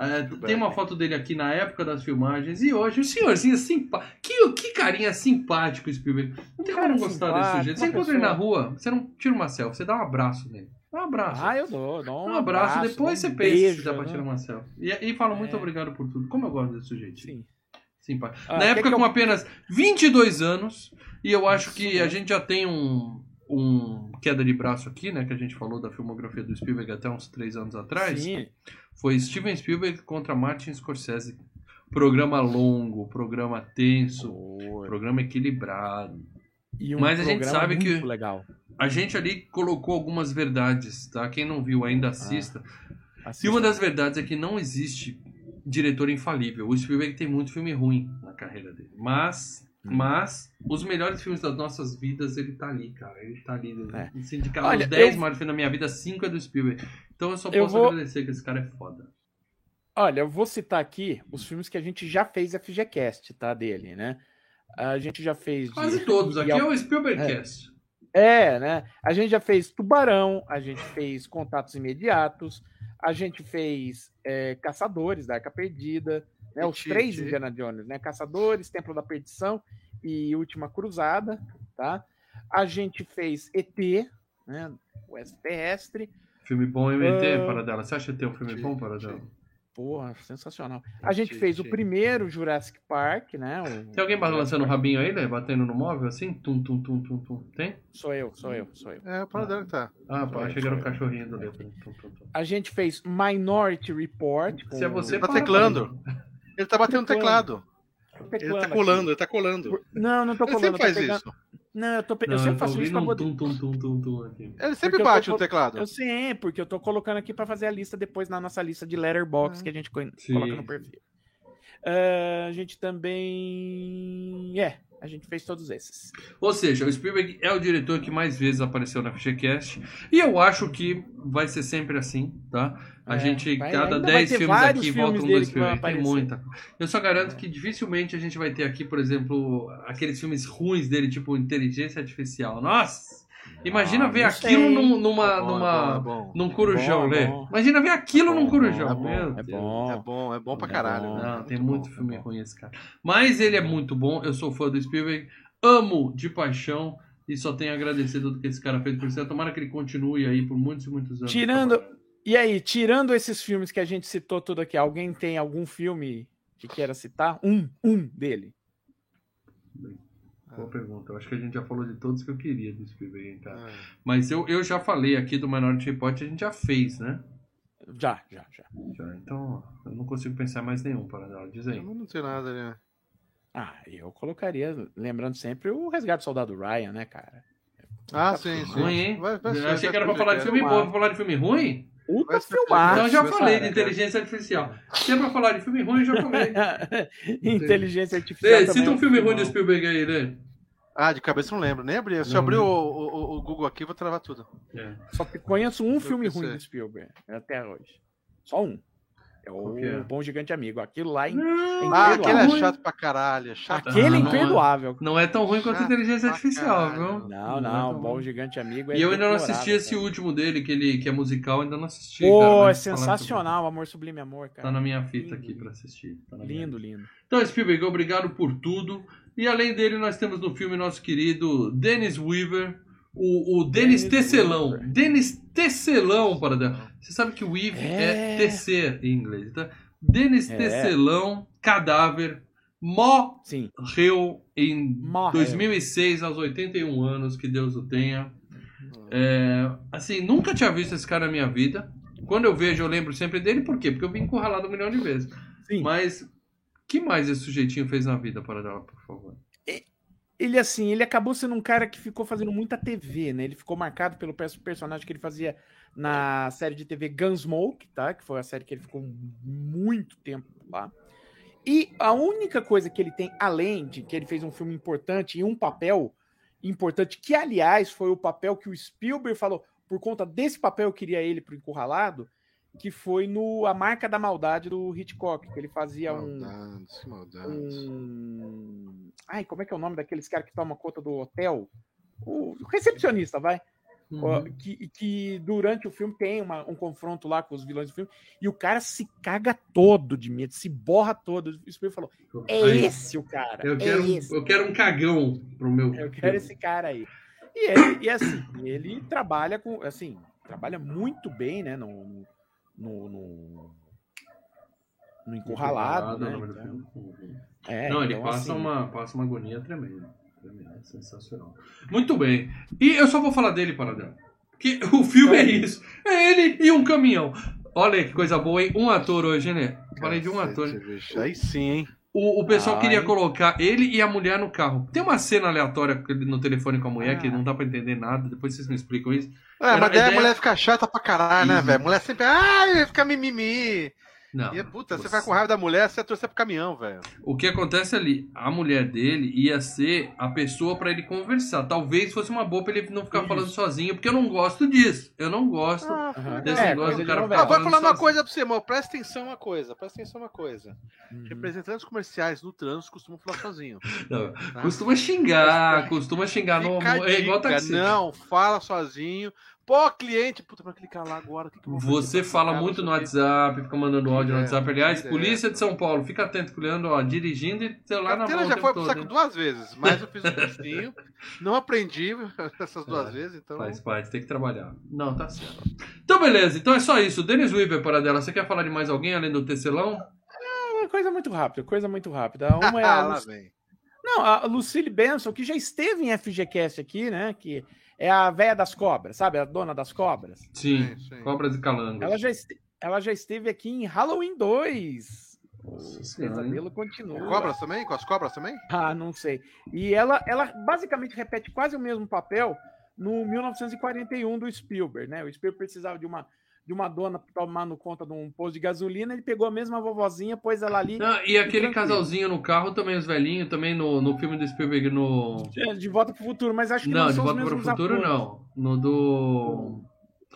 É, tem uma foto dele aqui na época das filmagens e hoje o senhorzinho simpático. Que, que carinha simpático, Spielberg. Não tem como não gostar desse sujeito. Você encontra ele na rua, você não tira uma selfie, você dá um abraço nele. Um abraço. Ah, eu dou, dou um abraço, depois dou você um pensa se dá pra né? tirar uma selfie. E, e muito É. obrigado por tudo. Como eu gosto desse sujeito. Sim. Simpático. Ah, Na época que eu- com apenas 22 anos, e eu acho que Isso, a né? gente já tem um, um queda de braço aqui, né? Que a gente falou da filmografia do Spielberg até uns 3 anos atrás. Sim. Foi Steven Spielberg contra Martin Scorsese. Programa longo, programa tenso, programa equilibrado. E um Mas a gente sabe que- legal. A gente ali colocou algumas verdades, tá? Quem não viu Ah, ainda assista. E Assista. uma das verdades é que não existe diretor infalível. O Spielberg tem muito filme ruim na carreira dele. Mas, Hum. mas, os melhores filmes das nossas vidas, ele tá ali, cara. Ele tá ali. É. Se indicar Olha, os 10 eu- maiores filmes da minha vida, 5 é do Spielberg. Então eu só Eu posso vou- agradecer que esse cara é foda. Olha, eu vou citar aqui os filmes que a gente já fez FGCast, tá? Dele, né? A gente já fez. de- Quase todos. Aqui de- é o Spielberg Cast. É, né? A gente já fez Tubarão, a gente fez Contatos Imediatos, a gente fez é, Caçadores da Arca Perdida, né? Os três Indiana Jones, né? Caçadores, Templo da Perdição e Última Cruzada, tá? A gente fez ET, né? O Extraterrestre. Filme bom, MT, Ah, Paradela. Você acha que tem um filme bom, Paradela? Porra, sensacional. A gente fez o primeiro Jurassic Park, né? o- Tem alguém balançando o rabinho aí, né? Batendo no móvel assim? Tum, tum, tum, tum, tum. Tem? Sou eu, sou eu, sou eu. É, para dela que tá. Ah, pá, achei que era um eu. cachorrinho do. A gente fez Minority Report. Se é você, Tá para, teclando. Ele tá batendo no teclado. Ele tá colando, ele tá colando. Não, não tô Ele colando. sempre eu tô faz pegando- isso. Não, eu, tô pe- Não, eu sempre tô faço isso pra um poder. tum, tum, tum, tum, tum, aqui. Ele sempre Porque eu bate tô- no teclado. Eu sei, porque eu tô colocando aqui pra fazer a lista depois na nossa lista de letterbox que a gente Sim. coloca no perfil. Ah, a gente também. É, a gente fez todos esses. Ou seja, o Spielberg é o diretor que mais vezes apareceu na FGCast. E eu acho que vai ser sempre assim, tá? A É, gente, vai- cada ainda vai 10 ter filmes aqui, volta um do Spielberg. Tem muita. Eu só garanto que dificilmente a gente vai ter aqui, por exemplo, aqueles filmes ruins dele, tipo Inteligência Artificial. Nossa! Imagina Ah, ver aquilo sei. num- numa. É bom, numa é bom, num corujão, É bom, é né? bom. Imagina ver aquilo É num bom, corujão. é bom, é bom. É bom, é bom pra É caralho. bom. né? Não, tem Muito muito bom. filme é bom. ruim esse cara. Mas ele é muito bom, eu sou fã do Spielberg, amo de paixão e só tenho a agradecer tudo que esse cara fez por você. Tomara que ele continue aí por muitos e muitos anos. Tirando- E aí, tirando esses filmes que a gente citou tudo aqui, alguém tem algum filme que queira citar? Um, um dele. Boa pergunta. Eu acho que a gente já falou de todos que eu queria do Spielberg, cara. É. Mas eu, eu já falei aqui do Minority Report, a gente já fez, né? Já, já, já. Já, então, eu não consigo pensar mais nenhum para ela. Diz aí. Eu não sei nada, né? Ah, eu colocaria, lembrando sempre, o Resgate do Soldado Ryan, né, cara? Ah, sim, sim. Ruim, hein? Vai- vai Eu ser- achei vai que era pra falar de filme bom, pra falar de filme ruim? Puta Vai filmaço. Então eu já falei cara. de inteligência artificial. Se é pra falar de filme ruim, eu já falei. Inteligência artificial. Cita é um filme ruim do Spielberg aí, Lê. Ah, de cabeça não lembro. Nem abri. Se Não, eu abrir o, o, o Google aqui, eu vou travar tudo. É. Só que conheço um filme pensei. ruim do Spielberg até hoje. Só um. É o é? Bom Gigante Amigo. Aquilo lá é Não, Ah, Imperdoável. aquele é chato pra caralho. é Chato. Aquele é não, imperdoável. Não é tão ruim quanto Chato inteligência artificial, viu? Não, é não. tão Bom ruim. Gigante Amigo é E eu ainda não assisti esse cara. último dele, que, ele, que é musical, ainda não assisti. Pô, cara, é sensacional. Amor Sublime Amor, Tá cara. na minha fita Lindo, aqui lindo. pra assistir. Tá na minha Lindo, lindo. Então, Spielberg, obrigado por tudo. E além dele, nós temos no filme nosso querido Dennis Weaver, o, o Dennis Dennis Tecelão. Weaver. Dennis Tecelão, para dar. Você sabe que Weave é, É. tecer em inglês, tá? Dennis É. Tecelão, cadáver, morreu em Morreu. 2006, aos 81 anos, que Deus o tenha. É, assim, nunca tinha visto esse cara na minha vida. Quando eu vejo, eu lembro sempre dele, por quê? Porque eu vim encurralado um milhão de vezes. Sim. Mas que mais esse sujeitinho fez na vida, para dela, por favor? Ele, assim, ele acabou sendo um cara que ficou fazendo muita TV, né? Ele ficou marcado pelo pers- personagem que ele fazia na série de TV Gunsmoke, tá? Que foi a série que ele ficou muito tempo lá. E a única coisa que ele tem, além de que ele fez um filme importante e um papel importante, que aliás foi o papel que o Spielberg falou, por conta desse papel eu queria ele pro Encurralado, que foi no A Marca da Maldade do Hitchcock, que ele fazia um, Maldades, que maldades. um. Ai, como é que é o nome daqueles caras que tomam conta do hotel? O recepcionista, vai. Uhum. Que, que durante o filme tem uma- um confronto lá com os vilões do filme e o cara se caga todo de medo, se borra todo. O Spielberg falou: é Aí, esse o cara. Eu quero, é um- esse. eu quero um cagão pro meu. Eu quero esse cara aí. E, ele, e assim, ele trabalha com. Assim, trabalha muito bem, né? No. No. No, no encurralado, né? no do Então. Uhum. é, Não, ele então, passa, assim, uma, passa uma agonia tremenda. Tremenda, sensacional. Muito bem. E eu só vou falar dele, Paradela. Que o filme é isso. É ele e um caminhão. Olha que coisa boa, hein? Um ator hoje, né? Falei de um ator. bicho. Aí sim, hein? O, o pessoal Ai. queria colocar ele e a mulher no carro. Tem uma cena aleatória no telefone com a mulher Ah. que não dá pra entender nada. Depois vocês me explicam isso. É, Era- mas daí a a ideia- mulher fica chata pra caralho, né, Uhum. velho? Mulher sempre. Ai, fica mimimi. Não. E puta, você você- vai com raiva da mulher, você torcer pro caminhão, velho. O que acontece ali? A mulher dele ia ser a pessoa pra ele conversar. Talvez fosse uma boa pra ele não ficar Isso. falando sozinho, porque eu não gosto disso. Eu não gosto Aham. desse É, negócio do cara novela. Ah, vou falar uma coisa pra você, amor. Presta atenção uma coisa. Presta atenção uma coisa. Uhum. Representantes comerciais no trânsito costumam falar sozinho. Não, tá? Costuma xingar, costuma xingar no Fica a é igual taxista. Não, fala sozinho. Pô, cliente, puta, pra clicar lá agora. o que que? Você fala clicar, muito no o. WhatsApp, fica mandando áudio no É, WhatsApp. Aliás, direto. polícia de São Paulo, fica atento, Leandro, ó, dirigindo e celular na mão. O já foi pro todo, saco hein? duas vezes, mas eu fiz um cursinho, não aprendi essas duas É, vezes, então. Faz parte, tem que trabalhar. Não, tá certo. Então, beleza. Então é só isso. Denis Weaver, para dela. Você quer falar de mais alguém além do tecelão? Uma coisa muito rápida, coisa muito rápida. Uma é a Luc-. Não, a Lucille Benson, que já esteve em FGCast aqui, né? Que é a véia das cobras, sabe? A dona das cobras. Sim. Sim, sim. Cobras e calangos. Ela já, este- ela já esteve aqui em Halloween 2. Nossa O pesadelo continua. Com cobras também? Com as cobras também? Ah, não sei. E ela, ela basicamente repete quase o mesmo papel no 1941 do Spielberg, né? O Spielberg precisava de uma, de uma dona tomando conta de um posto de gasolina, ele pegou a mesma vovozinha, pôs ela ali Não, e aquele tranquilo. casalzinho no carro também, os velhinhos, também no, no filme do Spielberg no. de, de volta pro futuro, mas acho que não, Não, de volta para o mesmos futuro atores. não. No do.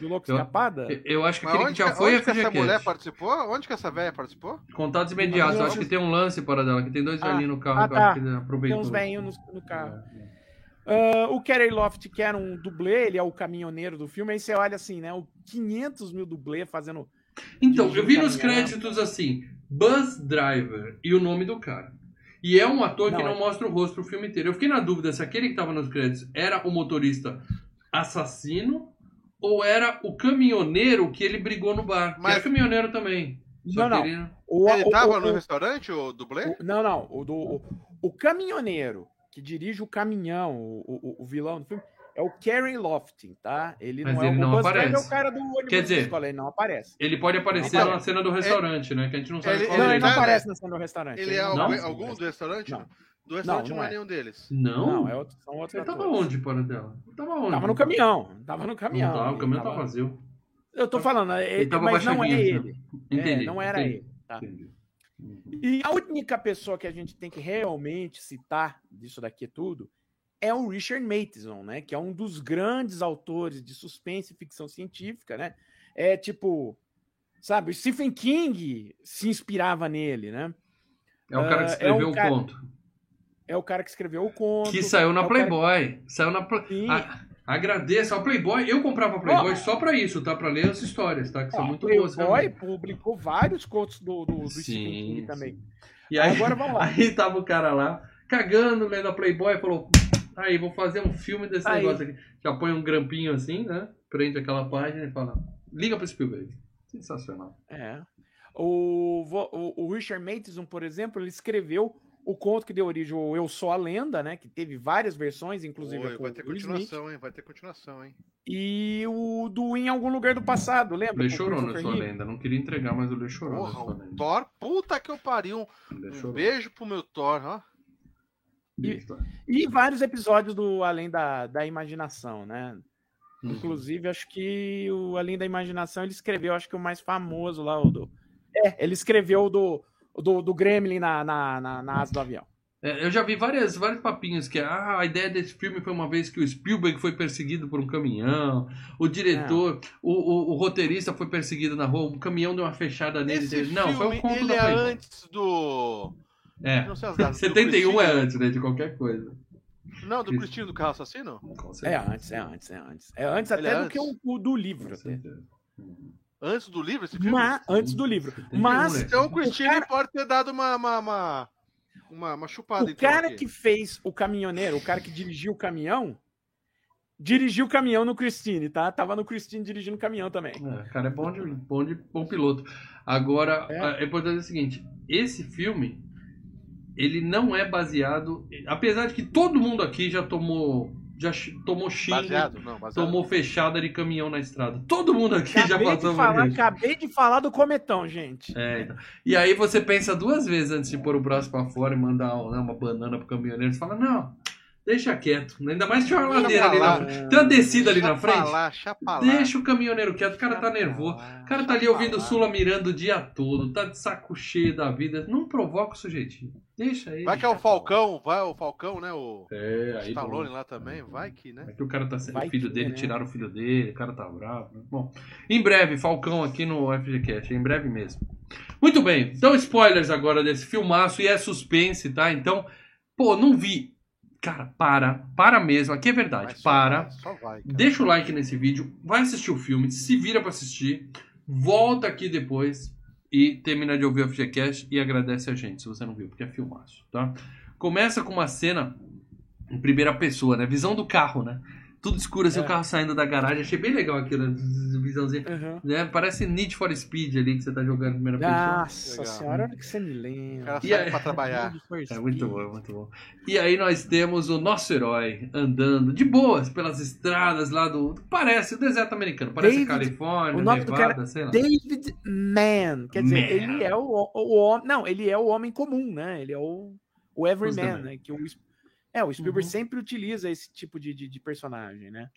De Louco Eu- Escapada? Eu acho que Mas aquele que já que, foi onde que essa mulher participou? Onde que essa velha participou? Contatos imediatos. Eu acho que tem um lance para dela, que tem dois Ah, velhinhos no carro ah, tá. que ele Tem aproveitou. uns velhinhos no, no carro. É. Ah, o Kerry Loft, que era um dublê, ele é o caminhoneiro do filme, aí você olha assim, né? O 500 mil dublê fazendo. Então, eu vi nos créditos assim, Buzz Driver e o nome do cara. E é um ator que Não, não é- mostra o rosto pro filme inteiro. Eu fiquei na dúvida se aquele que tava nos créditos era o motorista assassino ou era o caminhoneiro que ele brigou no bar. Mas- Que era caminhoneiro também. Só Não, não. ele- O, Ele o- tava o- no o- restaurante, o dublê? o- não, não. O, do, o, o caminhoneiro que dirige o caminhão, o, o, o vilão do filme, é o Kerry Lofting, tá? Ele Mas não é ele o não aparece. é o cara do ônibus Quer da dizer, escola, ele não aparece. Ele pode aparecer Não, na cena do restaurante, né? Que a gente não sabe ele- qual Não, ele ele não tá- aparece na cena do restaurante. Ele ele é não algum, do restaurante? Não. Do restaurante Não, não, não é é. nenhum deles. Não? Não, é outro, são outros Ele tava onde, para dela? Ele tava onde? Tava no caminhão. Tava no Não caminhão. tava, o ele caminhão tá tava- vazio. Eu tô falando, Ele ele, tava mas não é ele. Entendi. É, não era entendi, ele. Tá? entendi. E a única pessoa que a gente tem que realmente citar disso daqui tudo é o Richard Matheson, né? Que é um dos grandes autores de suspense e ficção científica, né? É tipo, sabe, o Stephen King se inspirava nele, né? É o cara que Ah, é escreveu um o cara- conto. É o cara que escreveu o conto. Que saiu na é Playboy. Saiu na Pla- Sim. A- Agradeço ao Playboy. Eu comprava Playboy Ó. só pra isso, tá? Pra ler as histórias, tá? Que são Ó, muito Playboy boas. realmente. publicou vários contos do, do, do Sim, também. E aí, Agora vamos lá. aí tava o cara lá, cagando, lendo a Playboy, falou: aí, vou fazer um filme desse Aí. negócio aqui. Já põe um grampinho assim, né? Prende aquela página e fala: liga pro Spielberg. Sensacional. É. O, o, o Richard Matheson, por exemplo, ele escreveu o conto que deu origem ao Eu Sou a Lenda, né? Que teve várias versões, inclusive Oi, com vai ter Will Smith, continuação, hein? Vai ter continuação, hein? e o do Em Algum Lugar do Passado, lembra? Lê Com chorou na Christopher sua lenda. Não queria entregar, mas o Lê chorou Porra, o lenda. Thor, puta que eu pariu. Um beijo pro meu Thor, ó. Isso. E vários episódios do Além da, da Imaginação, né? Uhum. Inclusive, acho que o Além da Imaginação ele escreveu, acho que o mais famoso lá, o do. É, ele escreveu o do, do, do Gremlin na, na, na, na asa do avião. É, eu já vi várias, vários papinhos que ah, a ideia desse filme foi uma vez que o Spielberg foi perseguido por um caminhão, o diretor, o, o, o roteirista foi perseguido na rua, o caminhão deu uma fechada nele. Esse dele. Não, foi filme, um conto ele da é Playboy. antes do... É. Não sei as datas. do 71 é antes, né? De qualquer coisa. Não, do Cristinho do Carro Assassino? É antes, é antes, é antes. É antes Ele até é do antes? que o, o do livro. Com Até. certeza. Uhum. Antes do livro, esse filme? Mas, antes do livro. 71, Mas? Então o Cristinho cara- pode ter dado uma, uma, uma, uma, uma chupada. o então, cara aqui. que fez o caminhoneiro, o cara que dirigiu o caminhão, dirigiu o caminhão no Christine, tá? Tava no Christine dirigindo o caminhão também. É, o cara é bom de, bom de bom piloto. Agora, É. é importante o seguinte: esse filme ele não é baseado. Apesar de que todo mundo aqui já tomou. Já tomou xingo, Baseado? Não, baseado. tomou fechada de caminhão na estrada. Todo mundo aqui já Acabei de, passou por falar, isso. acabei de falar do cometão, gente. É, então. E aí você pensa duas vezes antes de pôr o braço pra fora e mandar né, uma banana pro caminhoneiro. Você fala, não, deixa quieto. Ainda mais tinha uma ladeira ali na frente. Tem uma descida ali Deixa na frente. lá, deixa o caminhoneiro quieto, o cara tá nervoso. O cara tá ali ouvindo. Sula mirando o dia todo, tá de saco cheio da vida. Não provoca o sujeitinho. Deixa ele. Vai que é o Falcão, vai o Falcão, né? O É, aí. Stallone lá também, vai que, né? É que o cara tá sendo Vai o filho que, dele, né? tiraram o filho dele, o cara tá bravo. né? Bom, em breve, Falcão aqui no FGCast, em breve mesmo. Muito bem, então spoilers agora desse filmaço e é suspense, tá? Então, pô, não vi. Cara, para, para mesmo, aqui é verdade, só para. vai, Só vai. Deixa o like nesse vídeo, vai assistir o filme, se vira pra assistir, volta aqui depois e termina de ouvir o FGCast e agradece a gente se você não viu, porque é filmaço, tá? Começa com uma cena em primeira pessoa, né? Visão do carro, né? Tudo escuro, assim, É. o carro saindo da garagem. Achei bem legal aquilo, né? visãozinha. Uhum. Né? Parece Need for Speed ali que você tá jogando em primeira pessoa. Nossa senhora, olha que você me O lembra. cara E sai aí- pra trabalhar. É muito bom, muito bom. E aí nós temos o nosso herói andando de boas pelas estradas lá do. Parece o deserto americano, parece David- Califórnia, o nome do Nevada, cara- sei lá. David Mann. Quer dizer, Man. ele é o, o, o homem. Não, ele é o homem comum, né? Ele é o, o Everyman, né? Que o, é, o Spielberg Uhum. sempre utiliza esse tipo de, de, de personagem, né?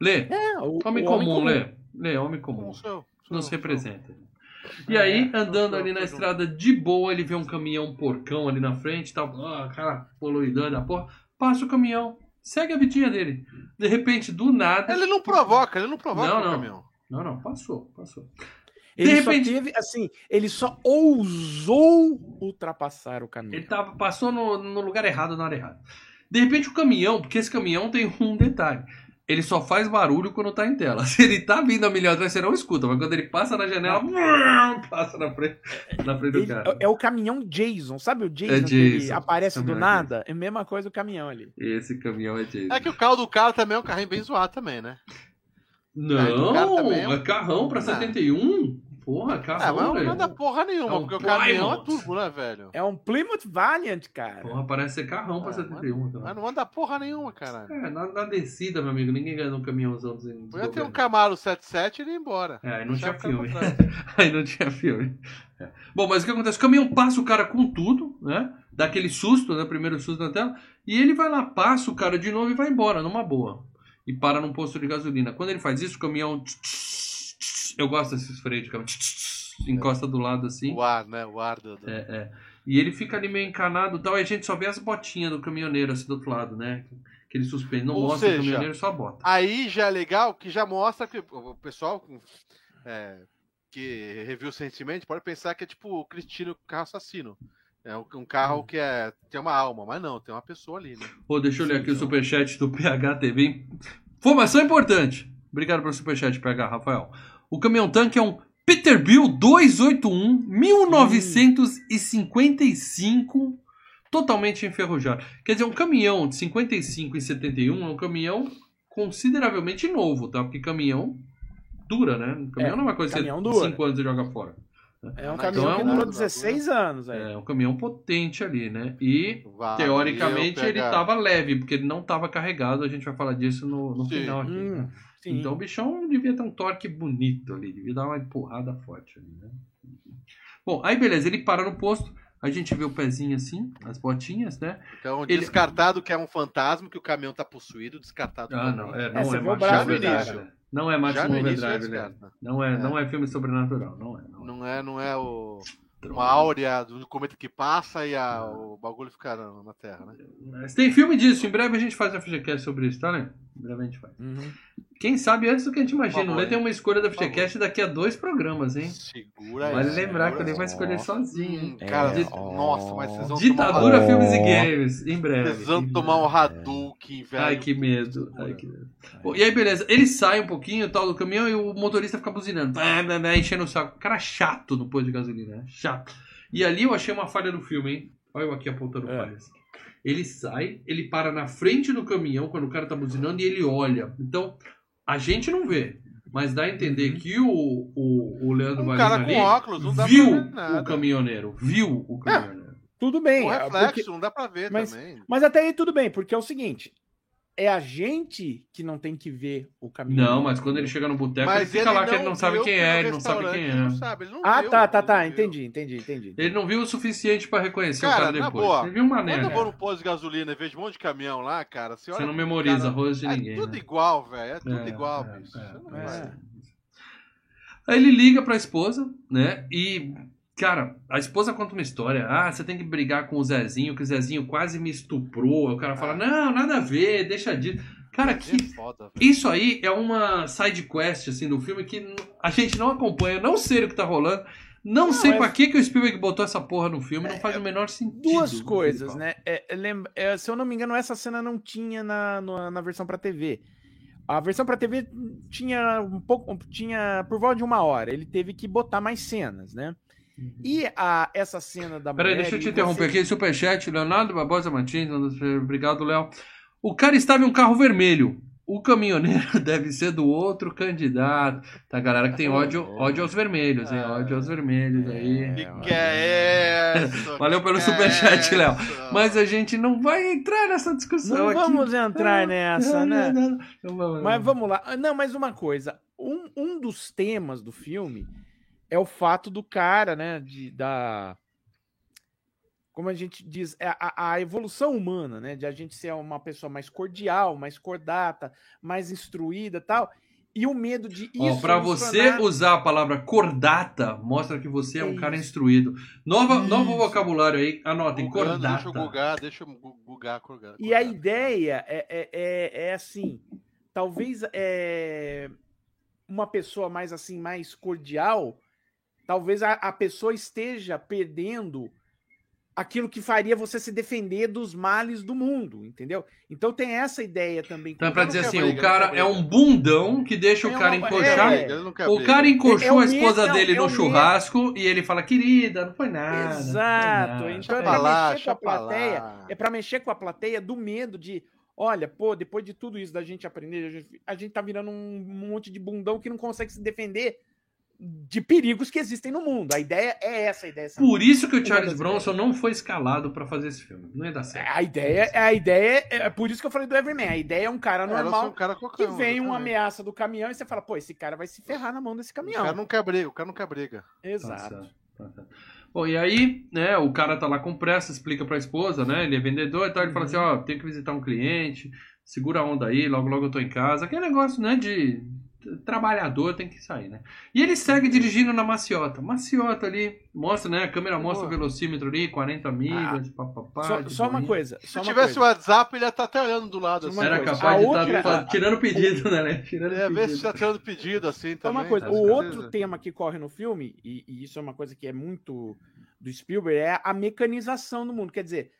Lê, É, o, homem o comum, Lê. Lê, homem comum. Não sou, sou, Nos representa. E aí, É, andando sou, ali na sou. estrada de boa, ele vê um caminhão porcão ali na frente tal. Ah, cara poluidão da porra. Passa o caminhão. Segue a vidinha dele. De repente, do nada. Ele não provoca, ele não provoca Não, o não. caminhão. Não, não, passou, passou. Ele De só repente- teve, assim, ele só ousou ultrapassar o caminho. Ele tava, passou no, no lugar errado na hora errada. De repente, o caminhão, porque esse caminhão tem um detalhe. Ele só faz barulho quando tá em tela. Se ele tá vindo a milhão atrás, você não escuta. Mas quando ele passa na janela, passa na frente, na frente do Ele- cara. é o caminhão Jason, sabe o Jason, É que ele Jason, aparece do caminhão nada? É a mesma coisa o caminhão ali. Esse caminhão é Jason. É que o carro do cara também é um carrinho bem zoado também, né? Cara Não, é um- é carrão pra Ah. 71. Porra, Ah, carrão, mas não velho. manda porra nenhuma, É um porque o caminhão é Plymouth. turbo, né, velho? É um Plymouth Valiant, cara. Porra, parece ser carrão pra Ah, 71. então. Mas não manda porra nenhuma, caralho. É, na, na descida, meu amigo, ninguém ganha um caminhãozão. Assim, Podia ter um Camaro 77 e ele ir embora. É, aí não Deixar tinha cara filme. Aí não tinha filme. É. Bom, mas o que acontece? O caminhão passa o cara com tudo, né? Dá aquele susto, né? Primeiro susto na tela. E ele vai lá, passa o cara de novo e vai embora, numa boa. E para num posto de gasolina. Quando ele faz isso, o caminhão. Eu gosto desses freios de caminhão. Encosta do lado assim. O ar, né? O ar do. É, é. E ele fica ali meio encanado e tal. Aí a gente só vê as botinhas do caminhoneiro assim do outro lado, né? Que ele suspende. Não Ou mostra o seja, caminhoneiro, só bota. Aí já é legal que já mostra que o pessoal é, que reviu recentemente pode pensar que é tipo o Cristino carro assassino. É um carro Hum. que é, tem uma alma, mas não, tem uma pessoa ali, né? Pô, deixa eu ler Sim, aqui o superchat do PHTV. Informação importante. Obrigado pelo superchat, PH, Rafael. O caminhão tanque é um Peterbilt 281 1955, totalmente enferrujado. Quer dizer, um caminhão de 55 e 71 é um caminhão consideravelmente novo, tá? Porque caminhão dura, né? Caminhão É, não é uma coisa que caminhão você dura. 5 anos e joga fora. É um Então caminhão é que durou 16 anos. aí. É um caminhão potente ali, né? E Valeu, teoricamente ele tava leve, porque ele não tava carregado, a gente vai falar disso no, no Sim. final aqui. Hum, né? sim. Então o bichão devia ter um torque bonito ali, devia dar uma empurrada forte ali, né? Bom, aí beleza, ele para no posto, a gente vê o pezinho assim, as botinhas, né? Então, Ele- descartado que é um fantasma, que o caminhão tá possuído, descartado Ah, não, é, É, não você é, vê o Né? Não é início Overdrive, já né? descarta. Não é, É. não é filme sobrenatural, não é. Não é. Não é, não é o, uma áurea do cometa que passa e a- o bagulho fica na, na Terra, né? Mas tem filme disso, em breve a gente faz a FGCast sobre isso, tá, né? Em breve a gente faz. Uhum. Quem sabe antes do que a gente imagina. O Lê tem uma escolha da. FGCast daqui a dois programas, hein? Segura aí. Vale segura lembrar que ele vai escolher sozinho, hein? Hum, cara, É, nossa, mas vocês vão Ditadura tomar. Filmes e Games, em breve. vocês vão tomar um breve. Hadouken, velho. Ai, que medo. Ai, que medo. Bom, e aí, beleza. Ele sai um pouquinho tal do caminhão e o motorista fica buzinando. Blá, blá, blá, enchendo o saco. Cara chato no posto de gasolina, né? Chato. E ali eu achei uma falha do filme, hein? Olha eu aqui apontando É. falhas. Ele sai, ele para na frente do caminhão quando o cara tá buzinando e ele olha. Então, a gente não vê. Mas dá a entender que o, o, o Leandro Um Valina cara ali com óculos, não dá viu o caminhoneiro. Viu o caminhoneiro. Tudo bem. O é, reflexo, porque- não dá pra ver mas- também. Mas até aí tudo bem, porque é o seguinte: é a gente que não tem que ver o caminhão. Não, mas quando ele chega no boteco, ele fica lá que ele não sabe quem que é, ele não sabe quem ele é. não sabe, ele não Ah, viu, tá, tá, ele tá. Entendi, entendi, entendi. Ele não viu o suficiente pra reconhecer Cara, o cara na depois. boa, ele viu uma Quando eu vou no posto de gasolina e vejo um monte de caminhão lá, cara, você, Você olha não memoriza cara, rosto de É ninguém. tudo né? igual, velho. É tudo É, igual, é, bicho. é, é. Aí ele liga pra esposa, né? E, cara, a esposa conta uma história. Ah, você tem que brigar com o Zezinho, que o Zezinho quase me estuprou. Aí o cara fala: Não, nada a ver, deixa disso. Cara, É que. foda, velho. Isso aí é uma side quest assim do filme que a gente não acompanha, não sei o que tá rolando, não, sei é- pra que, que o Spielberg botou essa porra no filme, não faz o menor sentido. Duas coisas, né? É, é, lembra- é, se eu não me engano, essa cena não tinha na, no- na versão pra TV. A versão pra TV tinha um pouco, tinha por volta de uma hora. Ele teve que botar mais cenas, né? E a, essa cena da Peraí, mulher deixa eu te interromper você- aqui. Superchat, Leonardo Barbosa Martins. Obrigado, Léo. O cara estava em um carro vermelho. O caminhoneiro deve ser do outro candidato. Tá, galera que tem ódio, ódio aos vermelhos, hein? Ódio aos vermelhos aí. Que que é essa? Valeu pelo Que é superchat, Léo. Mas a gente não vai entrar nessa discussão Não aqui. vamos entrar nessa, né? Não, não, não vamos, Mas vamos lá. Ah, Não, mas uma coisa. Um, um dos temas do filme é o fato do cara, né? De, da. Como a gente diz, é a, a evolução humana, né? De a gente ser uma pessoa mais cordial, mais cordata, mais instruída tal. E o medo de isso. pra nos você usar a palavra cordata, mostra que você é um Isso. cara instruído. Nova, novo vocabulário aí, anotem, Gugando, cordata. Deixa eu bugar, deixa eu bugar, bugar. E a ideia é, é, é, é assim, talvez é, uma pessoa mais assim, mais cordial, talvez a, a pessoa esteja perdendo aquilo que faria você se defender dos males do mundo, entendeu? Então tem essa ideia também. Então é pra dizer não assim, quer o briga, cara é um bundão que deixa o É cara uma- encoxar. é, O briga. cara encoxou É o a esposa medo, dele é no o churrasco e ele fala, querida, não foi nada. não foi Exato, nada." então é pra pra lá, mexer com a pra plateia, lá. é para mexer com a plateia do medo de, olha, pô, depois de tudo isso da gente aprender, a gente, a gente tá virando um monte de bundão que não consegue se defender de perigos que existem no mundo. A ideia é essa, a ideia. é Por isso que o Charles Bronson não foi escalado pra fazer esse filme. Não ia dar certo. A ideia, a ideia é por isso que eu falei do Everman. A ideia é um cara só um normal cara que cocão, vem uma ameaça do caminhão e você fala, pô, esse cara vai se ferrar na mão desse O caminhão. cara não quer briga, o cara não quer briga. Tá Exato. certo, tá certo. Bom, e aí, né, o cara tá lá com pressa, explica pra esposa, né, ele é vendedor e tal, ele fala assim, ó, tem que visitar um cliente, segura a onda aí, logo logo eu tô em casa, aquele negócio, né, de trabalhador tem que sair, né. E ele segue dirigindo na maciota, maciota ali, mostra, né, a câmera mostra o velocímetro ali, 40 milhas, papapá, Só, de só uma coisa. Se Só uma tivesse o. WhatsApp, ele ia estar até olhando do lado assim. Era coisa. capaz A de outra- estar tirando pedido, né, né, tirando Ele ia ver se pedido. tá tirando pedido assim Só também. uma coisa, tá? o outro certeza. tema que corre no filme, e, e isso é uma coisa que é muito do Spielberg, é a mecanização do mundo. Quer dizer,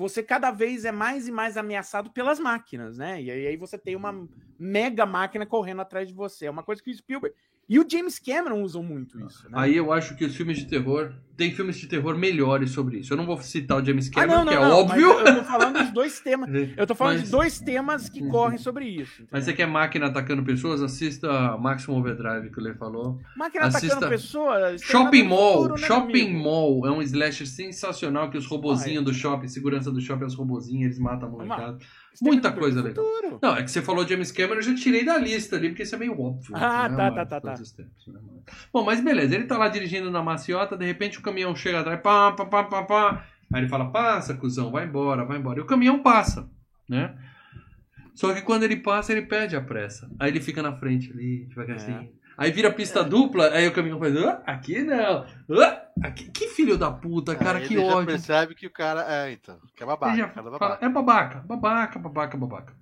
você cada vez é mais e mais ameaçado pelas máquinas, né? E aí, você tem uma mega máquina correndo atrás de você. É uma coisa que o Spielberg. E o James Cameron usam muito isso. Né? Aí eu acho que os filmes de terror. Tem filmes de terror melhores sobre isso. Eu não vou citar o James Ah, Cameron, não, não, que é não, óbvio. Eu, tô falando de dois temas. Eu tô falando Mas- de dois temas que correm sobre isso. Mas você entendeu? quer máquina atacando pessoas? Assista Maximum Overdrive que o Lê falou. Máquina assista- atacando pessoas. Shopping Mall. Futuro, né, shopping amigo? Mall é um slasher sensacional que os robozinhos Ah, é. do shopping, segurança do shopping, os robozinhos, eles matam a molecada. Muita coisa legal. Futuro. Não, é que você falou James Cameron, eu já tirei da lista ali, porque isso é meio óbvio. Ah, né, tá, tá, tá, tá. tempos, né, Bom, mas beleza, ele tá lá dirigindo na maciota, de repente o caminhão chega atrás, pá, pá, pá, pá, pá. Aí ele fala, passa, cuzão, vai embora, vai embora. E o caminhão passa, né? Só que quando ele passa, ele perde a pressa. Aí ele fica na frente ali, devagarzinho. É. Aí vira pista dupla, aí o caminhão faz, "Ah, aqui não, Ah, aqui. Que filho da puta, cara, Aí que ele já ódio. percebe que o cara. É, então. Que é babaca. Já cara é fala, babaca. é babaca, babaca, babaca, babaca.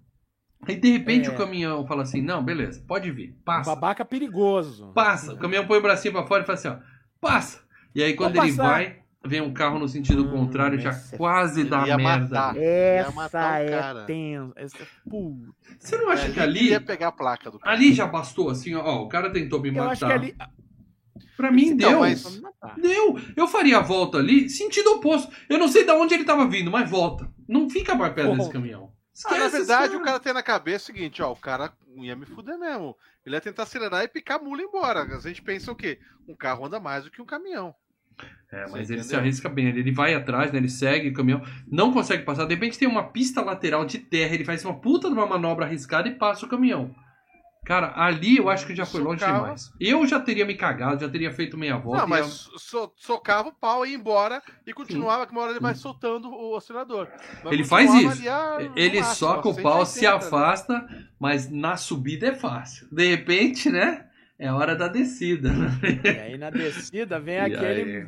Aí de repente É. o caminhão fala assim: não, beleza, pode vir, passa. Babaca perigoso. Passa. O caminhão põe o bracinho pra fora e fala assim: ó, passa. E aí quando Vou ele passar. vai, vem um carro no sentido Hum, contrário, já é quase dá ia merda. matar. Essa matar o é cara. tensa. Essa... Puta. Você não acha É, que ali. ia pegar a placa do cara. Ali já bastou, assim, ó, o cara tentou me Eu matar. acho que ali. Pra mim Então, deu. mas- matar. Deu. Eu faria a volta ali, sentido oposto. Eu não sei de onde ele tava vindo, mas volta. Não fica mais perto desse caminhão. Ah, na Esquece verdade, esse o cara tem na cabeça o seguinte, ó, o cara ia me fuder mesmo. Ele ia tentar acelerar e picar a mula embora. A gente pensa o quê? Um carro anda mais do que um caminhão. É, Você mas ele se entendeu? arrisca bem. Ele vai atrás, né? Ele segue o caminhão, não consegue passar. De repente tem uma pista lateral de terra, ele faz uma puta de uma manobra arriscada e passa o caminhão. Cara, ali eu acho que já foi longe Socava. demais. Eu já teria me cagado, já teria feito meia volta. Não, mas so- socava o pau e ia embora e continuava, que uma hora ele vai soltando o acelerador. Mas Ele faz isso. a- no Ele máximo, soca o pau, se 180, né? afasta, mas na subida é fácil. De repente, né? É hora da descida. né? E aí na descida vem E aquele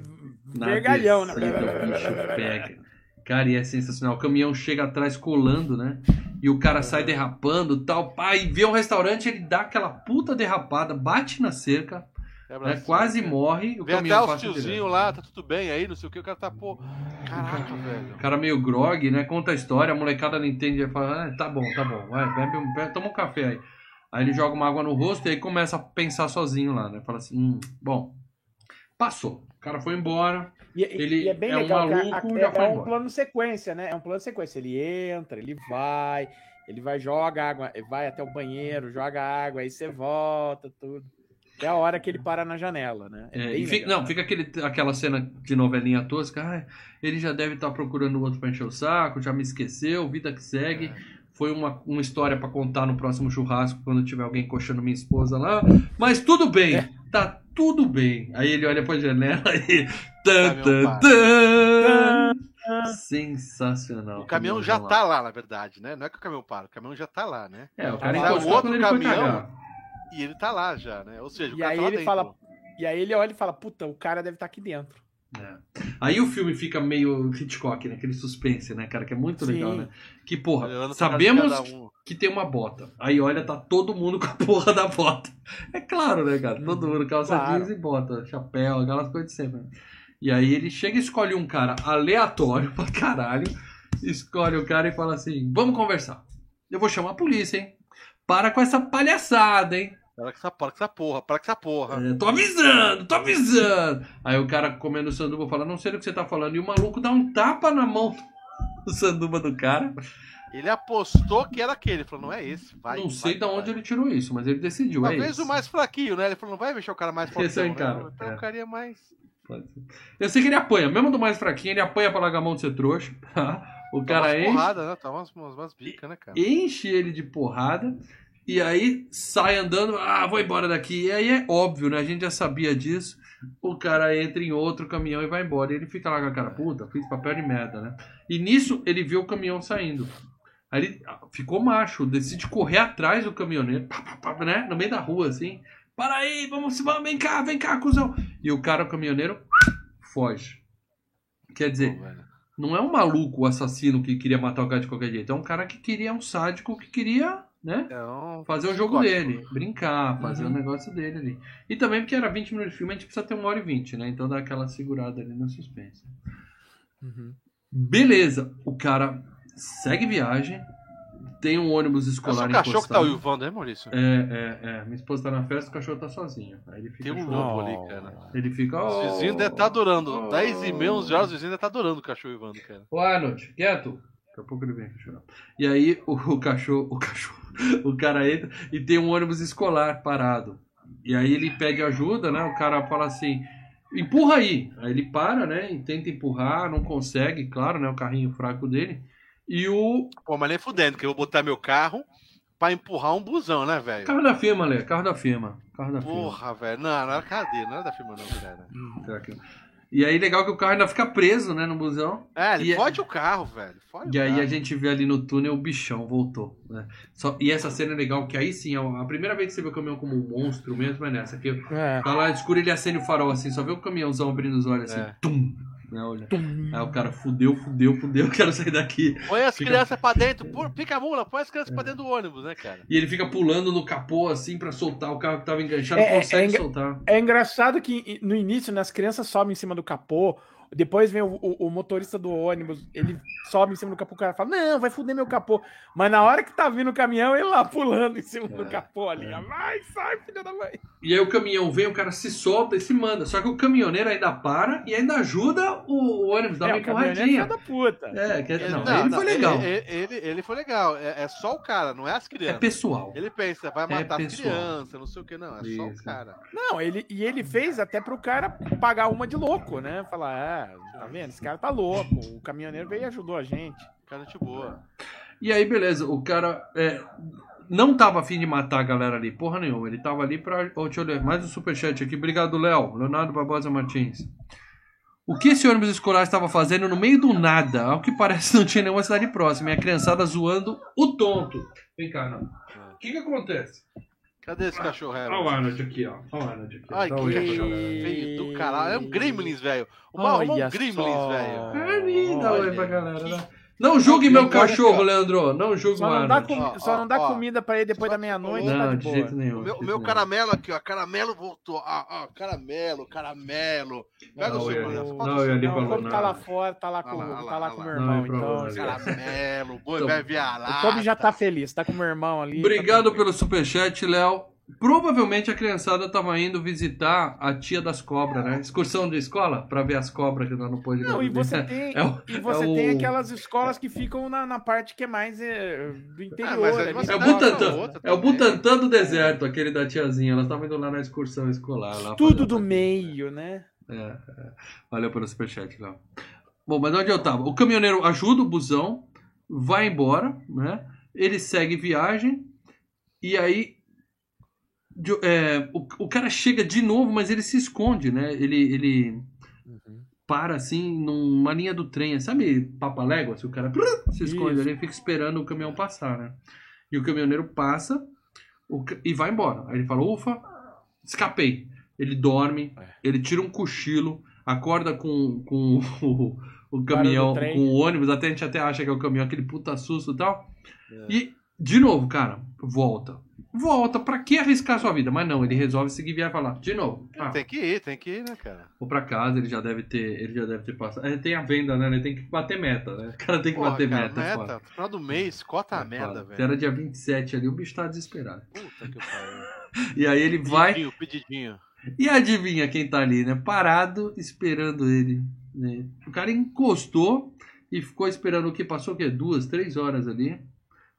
vergalhão, né? descida, o bicho pega. Cara, e é sensacional. O caminhão chega atrás colando, né? E o cara sai derrapando tal. Pai, vê um restaurante, ele dá aquela puta derrapada, bate na cerca, né? assim, quase né? morre. O Vem caminhão até os direto. lá, tá tudo bem aí, não sei o que, o cara tá, pô. Caraca, velho. O cara meio grog, né? Conta a história, a molecada não entende. Ele fala, ah, tá bom, tá bom, vai, bebe, um- bebe, toma um café aí. Aí ele joga uma água no rosto e aí começa a pensar sozinho lá, né? Fala assim, hum, bom, passou. O cara foi embora. E, e- Ele e é bem é um legal, a- maluco, a- já é, é um embora. plano sequência, né? É um plano sequência. Ele entra, ele vai, ele vai, joga água, vai até o banheiro, joga água, aí você volta, tudo. Até a hora que ele para na janela, né? É É, fica, não, fica aquele, aquela cena de novelinha tosca. "Ai, ele já deve estar procurando o outro pra encher o saco, já me esqueceu, vida que segue. É. Foi uma, uma história pra contar no próximo churrasco, quando tiver alguém coxando minha esposa lá. Mas tudo bem, É. tá tudo bem. Aí ele olha pra janela e. Tan, Caminhão tan, para. tan. Sensacional. O caminhão já tá lá, na verdade, né? Não é que o caminhão para, o caminhão já tá lá, né? É, o cara Mas o outro ele caminhão-. E ele tá lá já, né? Ou seja, o E cara aí tá lá ele dentro. fala- E aí ele olha e fala, puta, o cara deve estar aqui dentro. É. Aí o filme fica meio Hitchcock, né? Aquele suspense, né, cara? Que é muito Sim. legal, né? Que, porra, sabemos um. que tem uma bota. Aí olha, tá todo mundo com a porra da bota. É claro, né, cara? Todo mundo calça Claro. jeans e bota, chapéu, aquelas coisas de sempre. né? E aí ele chega e escolhe um cara aleatório pra caralho, escolhe o cara e fala assim: vamos conversar. Eu vou chamar a polícia, hein? Para com essa palhaçada, hein? Para com essa, para com essa porra, para com essa porra. É, tô avisando, tô avisando. Aí o cara comendo sanduba fala, não sei do que você tá falando. E o maluco dá um tapa na mão do sanduba do cara. Ele apostou que era aquele. Ele falou, não é esse. Vai, não sei vai, de onde vai. ele tirou isso, mas ele decidiu. é Talvez isso. o mais fraquinho, né? Ele falou, não vai mexer o cara mais forte. Esse é o encara, Então é. o cara é mais. Eu sei que ele apanha, mesmo do mais fraquinho, ele apanha pra largar a mão de ser trouxa. tá? O Tá cara umas enche, porradas, né? Tá umas, umas, umas bicas, né, cara? enche ele de porrada e aí sai andando, ah, vou embora daqui. E aí é óbvio, né? A gente já sabia disso. O cara entra em outro caminhão e vai embora. E ele fica lá com a cara, puta, fiz papel de merda, né? E nisso ele vê o caminhão saindo. Aí ele ah, ficou macho, decide correr atrás do caminhoneiro, pá, pá, pá, né? No meio da rua, assim. Para aí, vamos, vamos, vem cá, vem cá, cuzão. E o cara, o caminhoneiro, foge. Quer dizer, não é um maluco, o assassino que queria matar o cara de qualquer jeito. É um cara que queria, um sádico que queria, né? É um Fazer o jogo psicótico. dele, brincar, fazer Uhum. o negócio dele ali. E também porque era 20 minutos de filme, a gente precisa ter uma hora e 20, né? Então dá aquela segurada ali no suspense. Beleza, o cara segue viagem, tem um ônibus É escolar só o cachorro que tá encostado. uivando, né, Maurício? É, é, é. Minha esposa tá na festa, o cachorro tá sozinho. Aí ele fica Tem um lobo ali, cara. Ele fica. Os Oh, vizinhos devem estar adorando. oh. 10 e meia, 11 horas, os vizinhos devem estar adorando o cachorro uivando, cara. Ô Arnold, quieto. Daqui a pouco ele vem aqui chorar. E aí o, o cachorro, o cachorro, o cara entra e tem um ônibus escolar parado. E aí ele pede ajuda, né? O cara fala assim, empurra aí. Aí ele para, né? E tenta empurrar, não consegue, claro, né? O carrinho fraco dele. E o Pô, mas nem fudendo, que eu vou botar meu carro pra empurrar um busão, né, velho? carro da firma, Lê, carro da firma. Carro da. Porra, velho. Não, não era cadê? Não era da firma, não, cara. Será que- E aí legal que o carro ainda fica preso, né, no busão. É, ele E é- o carro, velho. Fode E aí carro. a gente vê ali no túnel o bichão voltou, né? Só, e essa cena é legal, que aí sim, ó, a primeira vez que você vê o caminhão como um monstro mesmo é nessa. Que É. tá lá escuro ele acende o farol assim, só vê o caminhãozão abrindo os olhos assim, É. tum, né, olha. Aí o cara fudeu, fudeu, fudeu, quero sair daqui. Põe as Fica- crianças pra dentro. Pô, pica a mula, põe as crianças pra dentro do ônibus, né, cara? E ele fica pulando no capô assim pra soltar o carro que tava enganchado, É, não é, consegue é engra- soltar. É engraçado que no início, né, as crianças sobem em cima do capô, depois vem o, o- o motorista do ônibus, ele sobe em cima do capô, o cara fala, não, vai fuder meu capô. Mas na hora que tá vindo o caminhão, ele lá pulando em cima do capô ali. Vai, sai, filha da mãe. E aí o caminhão vem, o cara se solta e se manda. Só que o caminhoneiro ainda para e ainda ajuda o, o ônibus, dá uma é, é empurradinha. da puta. É, que, Ele- não, ele foi legal. Ele, ele, ele foi legal. É, é só o cara, não é as É crianças. pessoal. Ele pensa, vai matar as pessoal. crianças, não sei o que, não. É só o Isso. cara. Não, ele, e ele fez até pro cara pagar uma de louco, né? Falar, ah, tá vendo? Esse cara tá louco. O caminhoneiro veio e ajudou a gente. Cara, gente boa. E aí, beleza, o cara é, não tava afim de matar a galera ali, porra nenhuma. Ele tava ali pra. Ô, deixa eu ler mais um superchat aqui. Obrigado, Léo. Leonardo Barbosa Martins. O que esse ônibus escolar estava fazendo no meio do nada? Ao que parece, não tinha nenhuma cidade próxima. E a criançada zoando o tonto. Vem cá, não. O que que acontece? Cadê esse cachorro, Olha o? Arnold aqui, ó. Olha o Arnold aqui. Ai, Dá que um cachorro galera. feio do caralho. É um Gremlins, velho. Uma, uma um Olha Gremlins, velho. Dá oi Olha. pra galera. né? Não julgue meu Não cachorro, aqui. Leandro. Não julgue o Só não dá, Ó, só não dá ó, comida pra ele depois Só da meia-noite, tá Não, de jeito nenhum. O meu, o caramelo aqui, ó. Caramelo voltou. Ó, caramelo, caramelo. Pega Não, o seu, eu- Bruno. não, eu ali Não, tá lá fora, tá lá com, lá, tá lá lá, com olha meu irmão, Não, então. problema. Caramelo, boi Então, vai viajar. O Toby já tá feliz, tá com o meu irmão ali. Obrigado tá pelo superchat, Léo. Provavelmente a criançada tava indo visitar a tia das cobras, né? Excursão de escola pra ver as cobras que nós não pôde Não, e você tem, É o- e você é o- tem aquelas escolas que ficam na, na parte que é mais é, do interior. mas aí ali, você É o Butantan. outra É o. Butantan do deserto, aquele da tiazinha. Elas estavam indo lá na excursão escolar. Lá Tudo do meio, né? É, é. Valeu pelo superchat, Léo. Bom, mas onde eu tava? O caminhoneiro ajuda o busão, vai embora, né? Ele segue viagem e aí de- é, o, o cara chega de novo, mas ele se esconde, né? Ele, ele para assim numa linha do trem, sabe Papalégua? Se o cara se esconde Isso. ali, fica esperando o caminhão passar, né? E o caminhoneiro passa o e vai embora. Aí ele fala, ufa, escapei. Ele dorme, É. ele tira um cochilo, acorda com, com o, o caminhão, com o ônibus, até a gente até acha que é o caminhão, aquele puta susto e tal. É. E, de novo, cara, volta. Volta, pra que arriscar sua vida? Mas não, ele resolve seguir viagem e falar, de novo. Ah, Tem que ir, tem que ir, né, cara? vou pra casa, ele já deve ter, ele já deve ter passado. É, tem a venda, né? Ele tem que bater meta, né? O cara tem que Porra, bater cara, meta. meta. Final do mês, cota a É merda, foda. Se velho. era dia 27 ali, o bicho tá desesperado. Puta que pariu. E aí ele vai. Pedidinho, pedidinho. E adivinha quem tá ali, né? Parado, esperando ele. né? O cara encostou e ficou esperando o que? Passou o quê? Duas, três horas ali.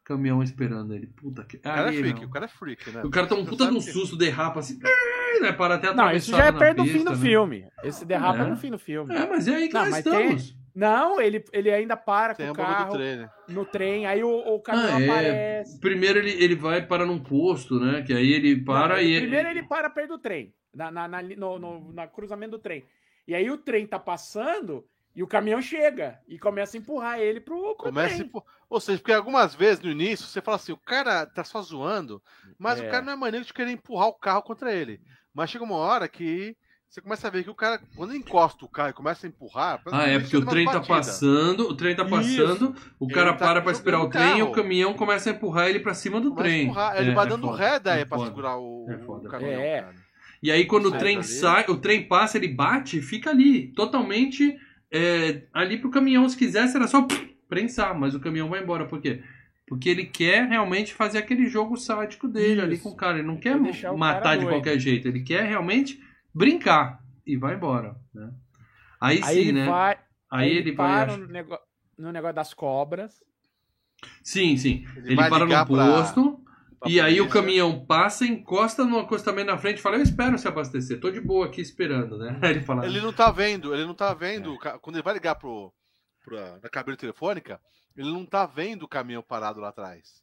Caminhão esperando ele. Puta que. O cara é freak, não. o cara é freak, né? O cara toma um puta de um que- susto, derrapa assim. Né? Para até Não, isso já é perto do fim pista, do né? filme. Esse derrapa É. no fim do filme. É, mas é aí que Não, nós estamos. Não, ele, ele ainda para Tem com o carro trailer. no trem, aí o, o caminhão Ah, é. aparece. Primeiro ele, ele vai para num posto, né? Que aí ele para Não, e. Primeiro ele para perto do trem, na, na, na, no, no- na cruzamento do trem. E aí o trem tá passando e o caminhão chega e começa a empurrar ele pro, pro Começa, trem. tipo, ou seja, porque algumas vezes no início você fala assim, o cara tá só zoando, mas É. o cara não é maneiro de querer empurrar o carro contra ele. Mas chega uma hora que você começa a ver que o cara, quando encosta o carro e começa a empurrar. Ah, é, porque o trem tá passando, o trem tá Isso. passando, o Ele cara tá para pra esperar o trem e o caminhão começa a empurrar ele pra cima do Começa trem. empurrar, É, ele vai é dando foda, ré daí é pra foda. segurar o, É foda, o é caminhão. É. cara. E aí quando o trem sai, o trem passa, ele bate e fica ali, totalmente é, ali pro caminhão. Se quisesse era só prensar, mas o caminhão vai embora. Por quê? Porque ele quer realmente fazer aquele jogo sádico dele ali Isso. com o cara. Ele não quer Quer o matar de doido. qualquer jeito. Ele quer realmente brincar. E vai embora. Né? Aí, Aí sim, ele né? vai, aí ele vai. para ach- no, nego- no negócio das cobras. Sim, sim. Ele, vai para no posto. pra E aí o caminhão passa, encosta no acostamento na frente e fala: Eu espero se abastecer, tô de boa aqui esperando, né? Aí ele fala: Ele não tá vendo, ele não tá vendo. ca- Quando ele vai ligar pro, pra, na cabine telefônica, ele não tá vendo o caminhão parado lá atrás.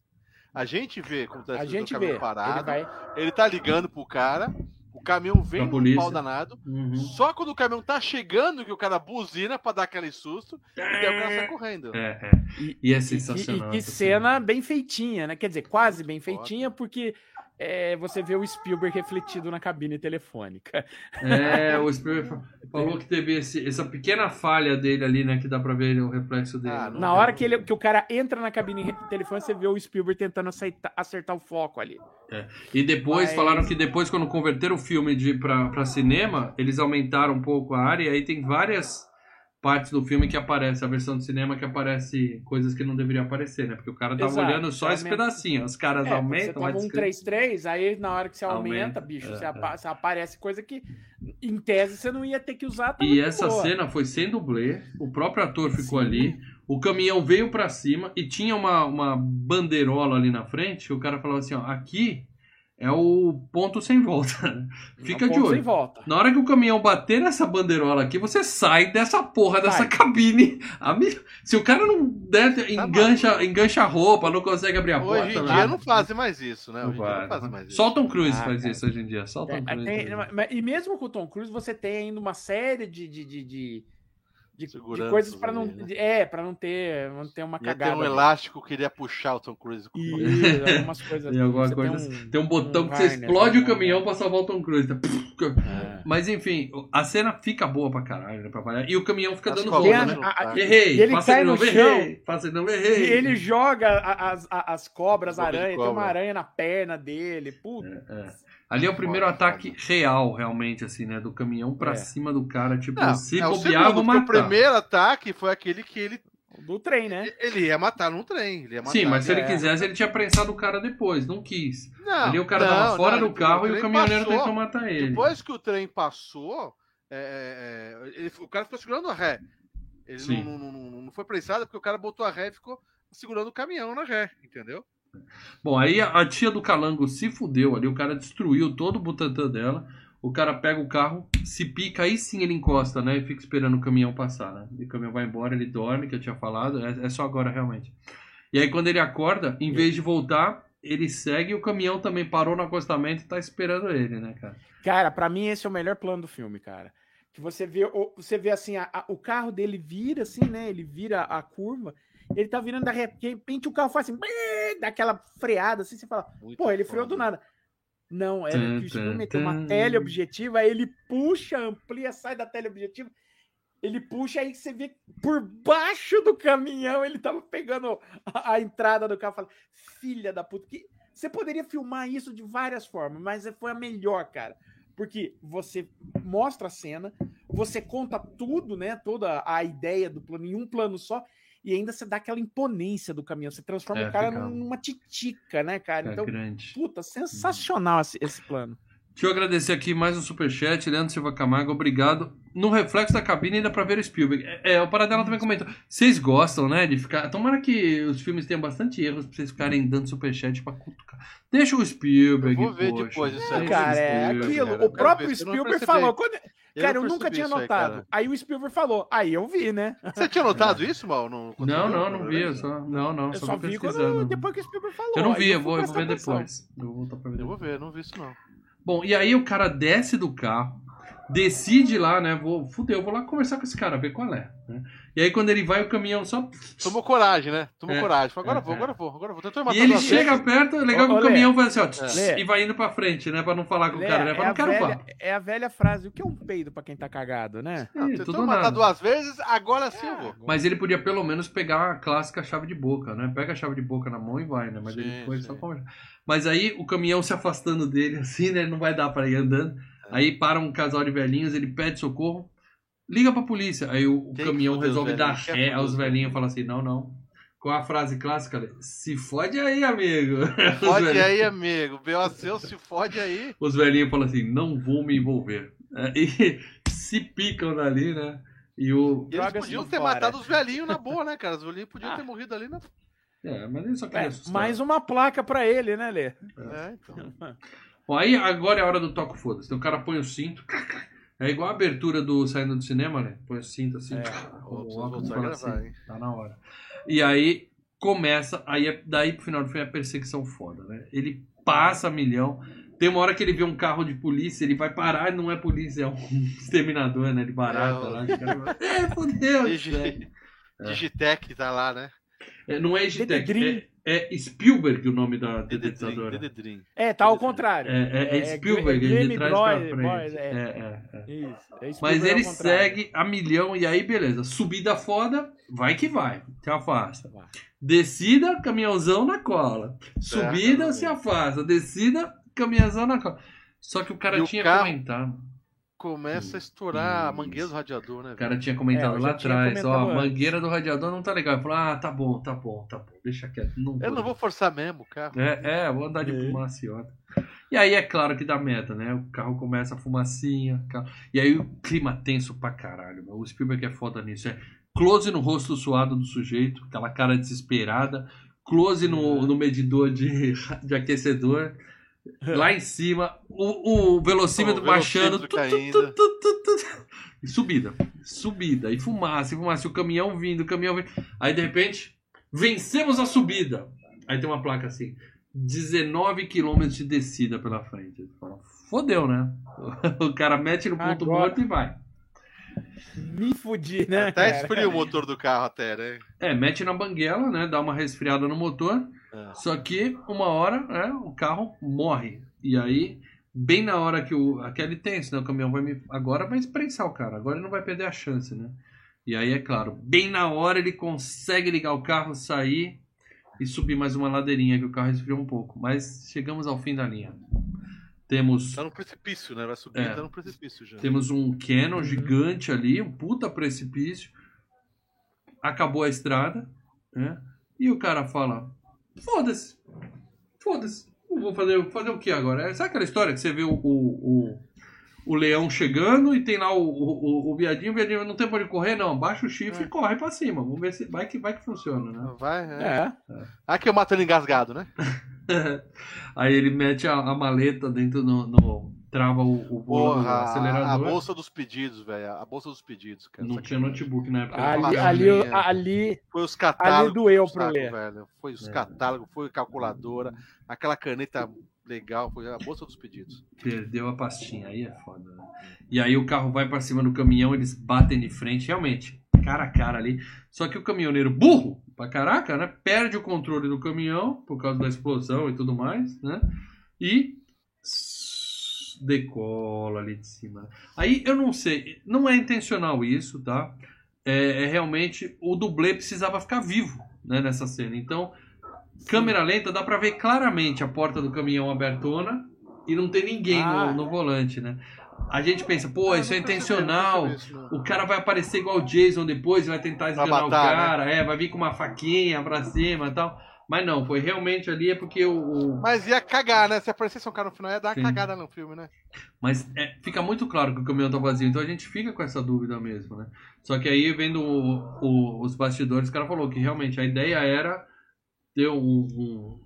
A gente vê como tá A o gente caminhão vê. parado. Ele vai, Ele tá ligando pro cara, o caminhão vem num polícia. pau danado. Uhum. Só quando o caminhão tá chegando que o cara buzina pra dar aquele susto e daí o cara sai correndo. É, é. E- E é E sensacional. E, que essa cena bem feitinha, né? Quer dizer, quase bem feitinha, porque é, você vê o Spielberg refletido na cabine telefônica. É, o Spielberg fa- falou que teve esse- essa pequena falha dele ali, né? Que dá pra ver o reflexo dele. Ah, né? Na hora que, ele, que o cara entra na cabine telefônica, você vê o Spielberg tentando acertar, acertar o foco ali. E depois Mas- falaram que depois, quando converteram o filme de, pra, pra cinema, eles aumentaram um pouco a área e aí tem várias partes do filme que aparece, a versão de cinema que aparece coisas que não deveriam aparecer, né? Porque o cara tava Exato, olhando só esse aumenta. pedacinho. Os caras É, você aumentam, vai tava um descrevendo. 3-3, aí na hora que você aumenta, Aumenta, bicho, é, você, é. apa- você aparece coisa que, em tese, você não ia ter que usar. tava E essa boa. cena foi sem dublê, o próprio ator ficou Sim. ali, o caminhão veio pra cima e tinha uma, uma bandeirola ali na frente, o cara falou assim, ó, aqui é o ponto sem volta. Fica Não de olho. volta. Na hora que o caminhão bater nessa bandeirola aqui, você sai dessa porra dessa Sai. cabine. Se o cara não der, Tá engancha, engancha a roupa, não consegue abrir a porta. Hoje em dia não fazem mais isso, né? Não Hoje vai, não fazem mais vai. isso. Só o Tom Cruise Ah, faz cara. isso hoje em dia. Só o Tom É, Cruise. tem- e mesmo com o Tom Cruise, você tem ainda uma série de, de, de, de, de- de coisas para não. né? de- é, para não ter, não ter uma Ia ter cagada. um elástico que iria puxar o Tom Cruise. com- E algumas coisas. Tem alguma coisa tem assim. um, Tem um botão um que você explode né? o caminhão pra salvar o Tom Cruise. tá? É. Mas enfim, a cena fica boa pra caralho, né? Pra variar. E o caminhão fica As dando volta, não né? a- a- tá. Errei, E ele faça cai de no novo, chão. errei. Faça de novo, E errei. ele joga as, a- as cobras, aranha, tem uma aranha na perna dele. Puta. É. Ali é o primeiro ataque real, realmente, assim, né? Do caminhão pra É. cima do cara. Tipo, Não, se é o bobear, vou matar. o primeiro ataque foi aquele que ele, Do trem, né? ele ia matar num trem. Ele ia matar, Sim, mas se ele É. quisesse, ele tinha prensado o cara depois. Não quis. Não, Ali o cara não, tava fora não, do carro e o caminhoneiro passou. tentou matar ele. Depois que o trem passou, é, é, é, ele- o cara ficou segurando a ré. Ele não, não, não, não foi prensado porque o cara botou a ré e ficou segurando o caminhão na ré, entendeu? Bom, aí a, tia do Calango se fudeu ali, o cara destruiu todo o butantã dela. O cara pega o carro, se pica, aí sim ele encosta, né? E fica esperando o caminhão passar, né? E o caminhão vai embora, ele dorme, que eu tinha falado. É, é só agora, realmente. E aí, quando ele acorda, em vez de voltar, ele segue e o caminhão também parou no acostamento e tá esperando ele, né, cara? Cara, pra mim esse é o melhor plano do filme, cara. Que você vê, você vê assim, a- a- o carro dele vira assim, né? Ele vira a curva, ele tá virando de repente o carro faz assim, "Bê", dá aquela freada assim, você fala, Muito pô, ele freou foda. do nada. Não, é Tum, que o tum, meteu uma teleobjetiva, aí ele puxa, amplia, sai da teleobjetiva, ele puxa, aí você vê por baixo do caminhão, ele tava pegando a, a entrada do carro, fala, filha da puta, que você poderia filmar isso de várias formas, mas foi a melhor, cara. Porque você mostra a cena, você conta tudo, né? Toda a ideia do plano em um plano só, e ainda você dá aquela imponência do caminhão. Você transforma É, o cara fica- numa titica, né, cara? É Então, grande. puta, sensacional esse, esse plano. Deixa eu agradecer aqui mais um superchat, Leandro Silva Camargo, obrigado. No reflexo da cabine ainda pra ver o Spielberg. É, é, o Paradela também comentou. Vocês gostam, né, de ficar... Tomara que os filmes tenham bastante erros pra vocês ficarem dando superchat pra cutucar. Deixa o Spielberg, Eu vou ver poxa. depois isso aí. Deixa o Cara, é aquilo. cara. O próprio Spielberg falou. quando- Cara, eu nunca tinha aí, notado. cara. Aí, o Spielberg falou. Aí eu vi, né? Você tinha notado isso, Mal? No, Não, não, não vi. Eu só, não, não, Eu só, só vi quando, depois que o Spielberg falou. Eu não Aí vi, eu vou, eu vou ver depois. Eu vou voltar pra ver Eu vou ver, não vi isso não. Bom, e aí o cara desce do carro, decide lá, né? Vou, fudeu, vou lá conversar com esse cara, ver qual é. né? E aí quando ele vai, o caminhão só. Tomou coragem, né? Tomou É, coragem. Falou, agora é, vou, é. agora vou, agora vou. Tentou me E ele chega vezes. perto, é legal Ô, que o caminhão Lê. vai assim, ó, tss, Lê. e vai indo pra frente, né? Pra não falar com o Lé, cara, né? Pra é, não a quero velha, falar. é a velha frase. O que é um peido pra quem tá cagado, né? Não, Ih, tentou tudo matar duas vezes, agora sim eu vou. Mas ele podia pelo menos pegar a clássica chave de boca, né? Pega a chave de boca na mão e vai, né? Mas Sim, ele foi sim. só conversar. Mas aí o caminhão se afastando dele, assim, né? Não vai dar pra ir andando. Aí para um casal de velhinhos, ele pede socorro, liga pra polícia. Aí o, o caminhão resolve dar ré aos os velhinhos e fala assim: não, não. com a frase clássica se fode aí, amigo. Os Fode velhinhos- aí, amigo. B.O. seu, se fode aí. Os velhinhos falam assim, não vou me envolver. É, E se picam dali, né? E o. E eles podiam ter fora. matado os velhinhos na boa, né, cara? Os velhinhos podiam Ah. ter morrido ali na. É, mas ele só queria É, mais uma placa pra ele, né, Lê? É, então. Bom, aí agora é a hora do toco foda-se. Então o cara põe o cinto. É igual a abertura do saindo do cinema, né? Põe o cinto assim. É. o óculos fala assim, hein? Tá na hora. E aí começa, aí é- daí pro final do filme é a perseguição foda, né? Ele passa milhão. Tem uma hora que ele vê um carro de polícia, ele vai parar, não é polícia, é um exterminador, né? De barata É, lá. O cara vai, É, fodeu. Digi- Digitec tá lá, né? É, não é Dededrim. é, é Spielberg o nome da Dededrim. dedetadora. Dededrim. É, tá ao contrário. É, é, é É, Spielberg, Grammy ele de trás pra frente. É, é. é, é. Isso. é Mas é ele segue a milhão e aí beleza. Subida foda, vai que vai. Se afasta. Descida, caminhãozão na cola. Subida, Certo. se afasta. Descida, caminhãozão na cola. Só que o cara E o tinha carro? comentado. Começa a estourar a mangueira do radiador, né? O cara tinha comentado É, lá atrás, ó, a mangueira do radiador não tá legal. Ele falou, ah, tá bom, tá bom, tá bom, deixa quieto. Não Eu não vou forçar mesmo o carro. É, é, vou andar de É. fumaciota. E aí é claro que dá merda, né? O carro começa a fumacinha. E aí o clima tenso pra caralho. Meu. O Spielberg é foda nisso. É close no rosto suado do sujeito, aquela cara desesperada. Close no, no medidor de, de aquecedor. Lá em cima, o, o velocímetro O baixando. tu, tu, tu. E subida. Subida. E fumaça, e fumaça. E o caminhão vindo, o caminhão vindo. Aí de repente, vencemos a subida. Aí tem uma placa assim: 19 quilômetros de descida pela frente. Ele fala, Fodeu, né? O cara mete no ponto Agora. morto e vai. Me fudi, né? Até cara? esfria o motor do carro até, né? É, mete na banguela, né? Dá uma resfriada no motor. É. Só que uma hora, né, o carro morre. E aí, bem na hora que o. Aquele tenso, né? O caminhão vai me. Agora vai esprensar o cara. Agora ele não vai perder a chance, né? E aí, é claro, bem na hora ele consegue ligar o carro, sair e subir mais uma ladeirinha que o carro esfriou um pouco. Mas chegamos ao fim da linha. Temos. Tá no precipício, né? Vai subir, É. tá no precipício já. Temos um Canon gigante ali, um puta precipício. Acabou a estrada, né? E o cara fala: Foda-se, foda-se. Vou fazer, fazer o que agora? É, Sabe aquela história que você vê o, o, o, o leão chegando e tem lá o, o, o, o viadinho, o viadinho não tem pra onde correr, não. Baixa o chifre É. e corre pra cima. Vamos ver se vai que, vai que funciona, né? Vai, é. É. Aqui eu mato ele engasgado, né? Aí ele mete a, a maleta dentro no. no- trava o, o do Porra, a, acelerador. a bolsa dos pedidos, velho. A bolsa dos pedidos, cara. Não tinha notebook na época. Ali, ali, ali, Foi os catálogos. ali doeu do pro saco, Lê. velho. Foi os É. catálogos, foi a calculadora, aquela caneta legal, foi a bolsa dos pedidos. Perdeu a pastinha, aí é foda. Né? E aí o carro vai pra cima do caminhão, eles batem de frente, realmente, cara a cara ali. Só que o caminhoneiro, burro pra caraca, né? Perde o controle do caminhão por causa da explosão e tudo mais, né? E decola ali de cima. Aí eu não sei, não é intencional isso, tá? É, é realmente o dublê precisava ficar vivo, né, nessa cena. Então, câmera lenta dá pra ver claramente a porta do caminhão abertona e não tem ninguém no- Ah. no, volante, né? A gente pensa, pô, Ah, isso é intencional. isso. O cara vai aparecer igual o Jason depois, vai tentar esganar o matar, cara, é, vai vir com uma faquinha pra cima e tal. Mas não, foi realmente ali, é porque o. o- Mas ia cagar, né? Se aparecesse um cara no final, ia dar Sim. uma cagada no filme, né? Mas é, fica muito claro que o caminhão tá vazio, então a gente fica com essa dúvida mesmo, né? Só que aí, vendo o- o- os bastidores, o cara falou que realmente a ideia era ter um,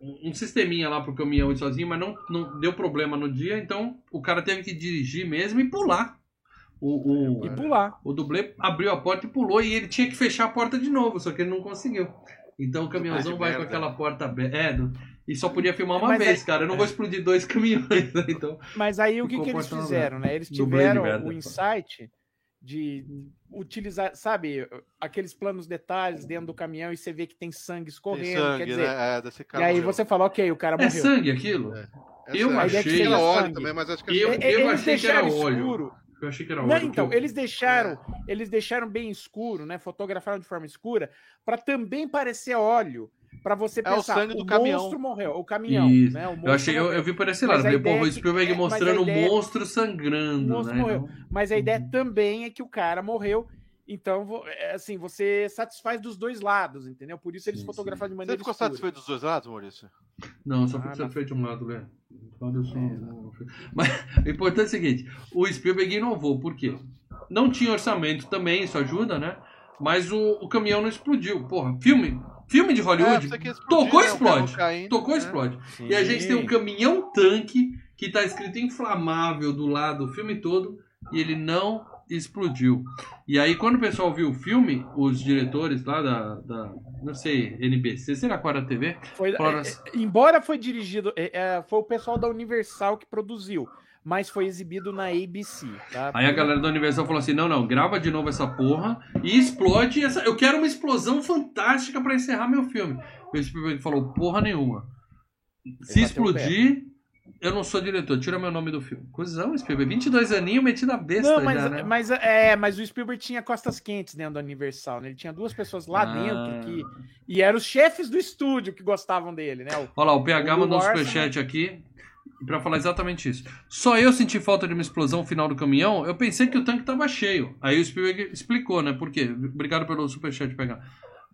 um, um sisteminha lá pro caminhão ir sozinho, mas não, não deu problema no dia, então o cara teve que dirigir mesmo e pular. O, o, e pular. o dublê abriu a porta e pulou, e ele tinha que fechar a porta de novo, só que ele não conseguiu. Então o caminhãozão vai com merda. aquela porta aberta. É, do- e só podia filmar uma Mas vez, aí- cara. Eu não vou explodir dois caminhões, né? Então. Mas aí o que, que eles fizeram, né? Eles tiveram merda, o insight de utilizar, sabe, aqueles planos detalhes dentro do caminhão e você vê que tem sangue Tem escorrendo, sangue, quer dizer. né? É, desse E aí morreu. você fala, ok, o cara É morreu. sangue aquilo? É. eu Essa- achei- Tinha óleo sangue. também, mas acho que é Eu- sangue. Eu eles achei que era deixaram óleo. Eu achei que era Não, óleo. então, que eu- eles deixaram, eles deixaram bem escuro, né? Fotografaram de forma escura para também parecer óleo, para você É o pensar, sangue do o caminhão. monstro morreu, o caminhão, Isso. né? O Eu achei, eu, eu vi por esse lado. ideia porra, o é que- Spielberg é, mostrando o ideia- monstro sangrando, O monstro né? morreu. Mas a ideia também é que o cara morreu Então, vo- é, assim, você satisfaz dos dois lados, entendeu? Por isso eles Sim, fotografaram de Você maneira ficou escura. satisfeito dos dois lados, Maurício? Não, só Ah, você fez de um lado. Olha só. Mas o importante é o seguinte: o Spielberg inovou, por quê? Não tinha orçamento também, isso ajuda, né? Mas o, o caminhão não explodiu. Porra, filme, filme de Hollywood, você quer explodir, tocou, né, explode. caindo, tocou, né? explode. E a gente tem um caminhão tanque que tá escrito inflamável do lado do filme todo e ele não explodiu. E aí, quando o pessoal viu o filme, os diretores lá da, da não sei, NBC, será qual era a TV? Foi- é, assim- é, embora foi dirigido, é, é, foi o pessoal da Universal que produziu, mas foi exibido na ABC, tá? Aí a galera da Universal falou assim: não, não, grava de novo essa porra e explode essa. Eu quero uma explosão fantástica pra encerrar meu filme. O Spielberg falou: porra nenhuma. Se explodir, eu não sou diretor, tira meu nome do filme. Cusão, Spielberg. 22 aninhos metido a besta Não, mas, já, né? mas, é, mas o Spielberg tinha costas quentes dentro da Universal, né? Ele tinha duas pessoas lá Ah. dentro que. E eram os chefes do estúdio que gostavam dele, né? O- Olha lá, o PH O mandou um superchat aqui pra falar exatamente isso. Só eu senti falta de uma explosão final do caminhão, eu pensei que o tanque tava cheio. Aí o Spielberg explicou, né? Por quê? Obrigado pelo superchat, PH.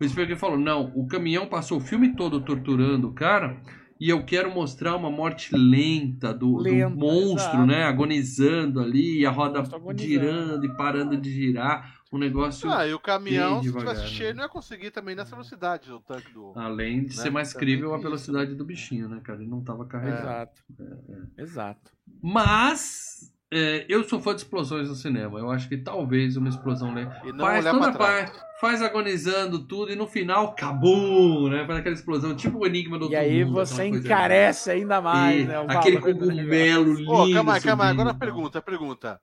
O Spielberg falou, não, o caminhão passou o filme todo torturando o cara e eu quero mostrar uma morte lenta do, do Lenta, monstro, exato. né? Agonizando ali, e a roda girando e parando de girar. Um negócio... Ah, e o caminhão, se tivesse né? cheio, não ia conseguir também nessa velocidade o tanque do. Além de Né? ser mais Também crível a velocidade do bichinho, né, cara? Ele não tava carregado. Exato. Exato. Mas é, eu sou fã de explosões no cinema. Eu acho que talvez uma explosão não faz toda parte, faz agonizando tudo e no final, cabum, né? Faz aquela explosão, tipo o enigma do E Outro aí Mundo, você encarece ainda mais, E né? aquele cogumelo lindo. Ô, calma aí, calma aí. Agora pergunta, pergunta.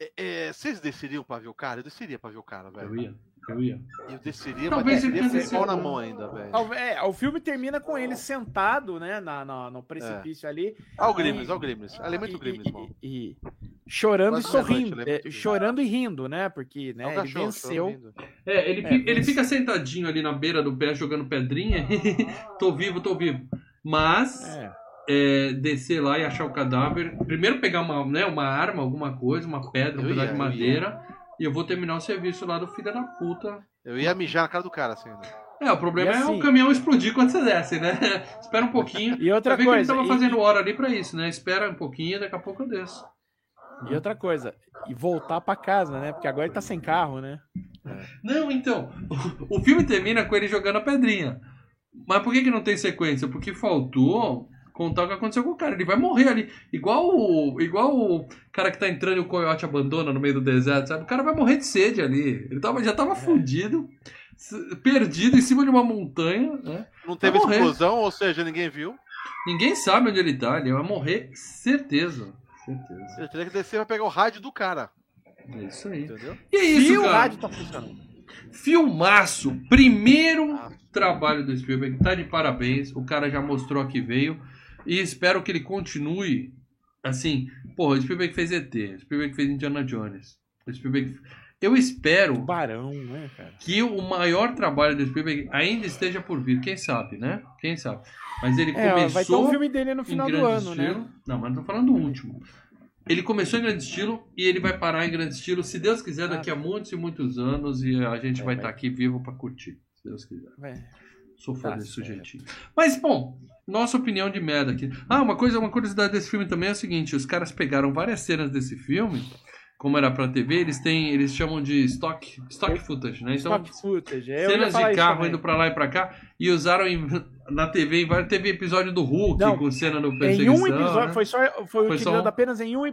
É, é, vocês desceriam pra ver o cara? Eu desceria pra ver o cara, Eu velho. ia, eu ia. Eu desceria, Talvez mas desceria ele com desceu, pau na mão ainda, velho. É, o filme termina com ele sentado, né, na, na- no precipício ali. Olha o Grimes, olha o Grimes. Alimenta o e- Grimes, e- mano. e- e chorando e Quase meia-noite, sorrindo. lembra é, tudo. chorando e rindo, né? Porque É né, um ele cachorro, venceu. É, ele, É, fi- ele mas- fica sentadinho ali na beira do pé jogando pedrinha. tô vivo, tô vivo. Mas É. é, descer lá e achar o cadáver. Primeiro pegar uma, né, uma arma, alguma coisa, uma pedra, um pedaço de madeira. E eu vou terminar o serviço lá do filho da puta. Eu ia mijar na cara do cara, assim. né? É, o problema E é assim- o caminhão explodir quando você desce, né? Espera um pouquinho. E outra Vai ver que coisa, ele tava e- fazendo hora ali pra isso, né? Espera um pouquinho, daqui a pouco eu desço. E outra coisa, e voltar pra casa, né? Porque agora ele tá sem carro, né? Não, então, o filme termina com ele jogando a pedrinha. Mas por que, que não tem sequência? Porque faltou contar o que aconteceu com o cara. Ele vai morrer ali. Igual o, igual o cara que tá entrando e o coiote abandona no meio do deserto, sabe? O cara vai morrer de sede ali. Ele tava, já É. tava fudido, s- perdido em cima de uma montanha, né? Não teve explosão, ou seja, ninguém viu. Ninguém sabe onde ele tá. Ele vai morrer, certeza. Certeza. Ele teria que descer pra pegar o rádio do cara. É isso aí. Entendeu? E é E isso, o cara. rádio tá funcionando. Filmaço. Primeiro Ah. trabalho do Spielberg. Tá de parabéns. O cara já mostrou que veio. E espero que ele continue. Assim, porra, o Spielberg fez ET. O Spielberg fez Indiana Jones. O Spielberg. Eu espero Barão, né, cara? que o maior trabalho do Spielberg ainda esteja por vir. Quem sabe, né? Quem sabe. Mas ele É, começou vai ter um filme dele no final do ano, estilo. né? Não, mas não tô falando do último. Ele começou em grande estilo e ele vai parar em grande estilo, se Deus quiser, daqui a muitos e muitos anos e a gente É, vai estar aqui vivo pra curtir, se Deus quiser. Vai. Sou fã Tá desse certo. sujeitinho. Mas, bom, nossa opinião de merda aqui. Ah, uma coisa, uma curiosidade desse filme também é o seguinte: os caras pegaram várias cenas desse filme, como era pra TV, eles têm. Eles chamam de stock, stock footage, né? Então, Stock footage. Ia cenas de carro indo pra lá e pra cá e usaram em- na TV, em vários- teve episódio do Hulk Não, com cena no Em perseguição. um episódio, né? foi só foi, Foi só utilizado um? apenas em um,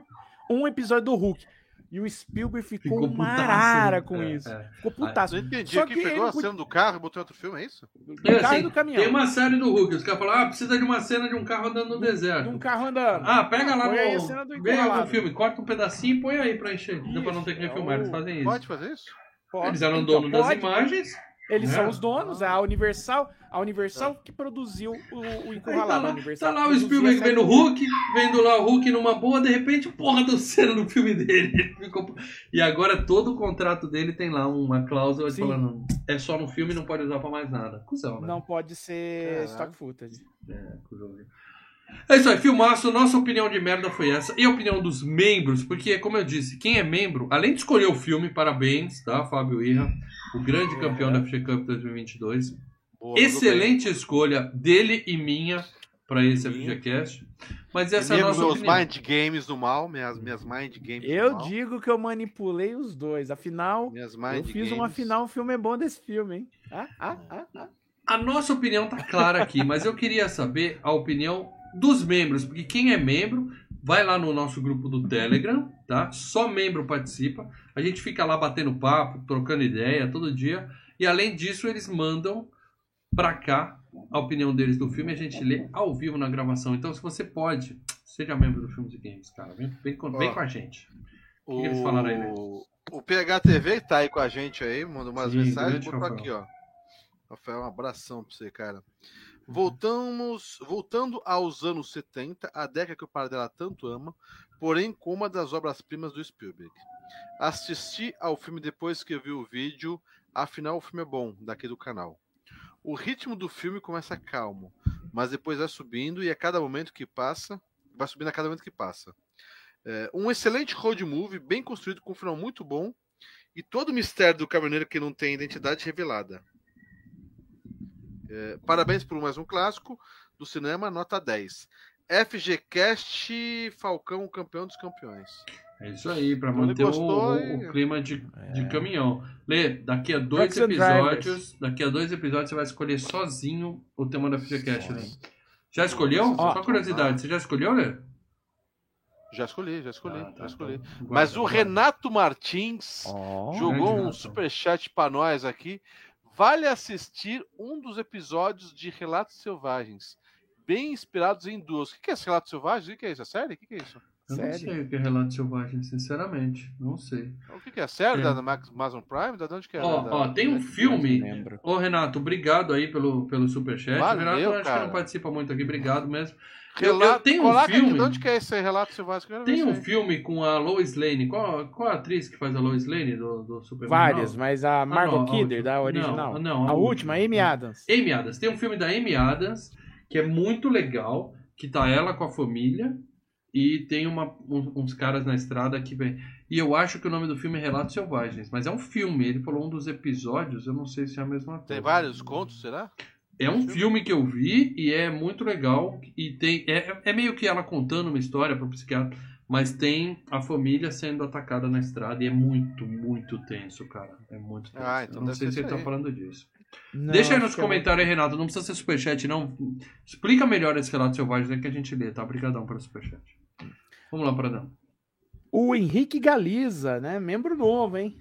um episódio do Hulk. E o Spielberg ficou, Ficou né? com É, isso. é. Ficou putaço. Não entendi. Só Quem que pegou ele a cena do carro e botou em outro filme, é isso? Do É, carro assim, e do caminhão. Tem uma série do Hulk, os caras falam, ah, precisa de uma cena de um carro andando no De deserto. um carro andando. Ah, pega lá Põe aí a no. cena do Vem algum encurralado. filme, corta um pedacinho e põe aí pra encher. Dá pra não ter que Isso, refilmar, é o- eles fazem isso. Pode fazer isso? Pode. Eles eram Então, dono das pode. imagens. Eles né? são os donos, a Universal, a Universal que produziu o, o tá encurralado. a lá, Universal tá lá o Spielberg vendo o Hulk, vendo lá o Hulk numa boa, de repente, porra do cena no filme dele. Ficou- E agora todo o contrato dele tem lá uma cláusula Sim. falando é só no filme não pode usar pra mais nada. Cusão, né? Não pode ser Caraca. stock footage. É, cuzãozinho. É isso aí, filmaço. Nossa opinião de merda foi essa. E a opinião dos membros, porque, como eu disse, quem é membro, além de escolher o filme, parabéns, tá? Fábio Irra, o grande campeão da FG Cup 2022. Boa, Excelente escolha dele e minha para esse FGCast. Mas essa é a meus nossa opinião. mind games do mal, minhas, minhas mind games Eu do mal. digo que eu manipulei os dois. Afinal, Minhas mind eu fiz uma games. final, o filme é bom desse filme, hein? Ah, ah, ah, ah. A nossa opinião tá clara aqui, mas eu queria saber a opinião dos membros, porque quem é membro vai lá no nosso grupo do Telegram, tá? Só membro participa. A gente fica lá batendo papo, trocando ideia todo dia. E além disso, eles mandam pra cá a opinião deles do filme a gente lê ao vivo na gravação. Então, se você pode, seja membro do Filmes e Games, cara. Vem, vem com, vem com a gente. O, que eles falaram aí, né? o PHTV tá aí com a gente aí, mandou umas Sim, mensagens, botou aqui, ó. Rafael, um abração pra você, cara. Voltamos, voltando aos anos 70, a década que o pai dela tanto ama, porém com uma das obras-primas do Spielberg. Assisti ao filme depois que eu vi o vídeo, afinal o filme é bom, daqui do canal. O ritmo do filme começa calmo, mas depois vai subindo e a cada momento que passa, vai subindo a cada momento que passa. É, um excelente road movie, bem construído, com um final muito bom. E todo o mistério do caminhoneiro que não tem identidade revelada. É, parabéns por mais um clássico do cinema, nota 10. FGCast Falcão, campeão dos campeões. É isso aí, pra Então ele manter o, gostou o- e- o clima de, de caminhão. Lê, daqui a dois episódios, daqui a dois episódios você vai escolher sozinho o tema da FGCast, Lê. Já escolheu? Ó. Só curiosidade, você já escolheu, Lê? Já escolhi, já escolhi, Ah, tá, já escolhi. tá. Mas Guarda, o guarda. Renato Martins Ó. jogou um Renato. superchat pra nós aqui. Vale assistir um dos episódios de Relatos Selvagens, bem inspirados em duas. O que que é esse Relatos Selvagens? O que que é isso? É série? O que que é isso? Eu não Sério? sei o que é Relato Selvagem, sinceramente. Não sei. O que que é? Série É. da Amazon Prime? Da de onde que é? Ó, Da- ó, tem um filme. Ô, Renato, obrigado aí pelo, pelo superchat. Valeu, o Renato eu acho que cara. não participa muito aqui, obrigado mesmo. Eu- eu Relato, tenho um aqui, filme- de onde que é esse Relato ver Tem um filme com a Lois Lane. Qual, qual a atriz que faz a Lois Lane do, do Superman? Várias, mas a Margot não, a Kidder, última. da Não, original. não, a a última, última. Amy Adams. Amy Adams. Tem um filme da Amy Adams que é muito legal, que tá ela com a família e tem uma, uns, uns caras na estrada que vem. E eu acho que o nome do filme é Relatos Selvagens, mas é um filme. Ele falou um dos episódios, eu não sei se é a mesma coisa. Tem vários contos, será? É um filme que eu vi e é muito legal. E tem é, é meio que ela contando uma história para o psiquiatra, mas tem a família sendo atacada na estrada e é muito, muito tenso, cara. É muito tenso. Ah, então eu não deve sei ser se ele tá falando disso. Não, Deixa aí nos é comentários Renato. Não precisa ser superchat, não. Explica melhor esse relato selvagem aí que a gente lê, tá? Obrigadão pelo superchat. Vamos lá, Pradão. O Henrique Galiza, né? Membro novo, hein?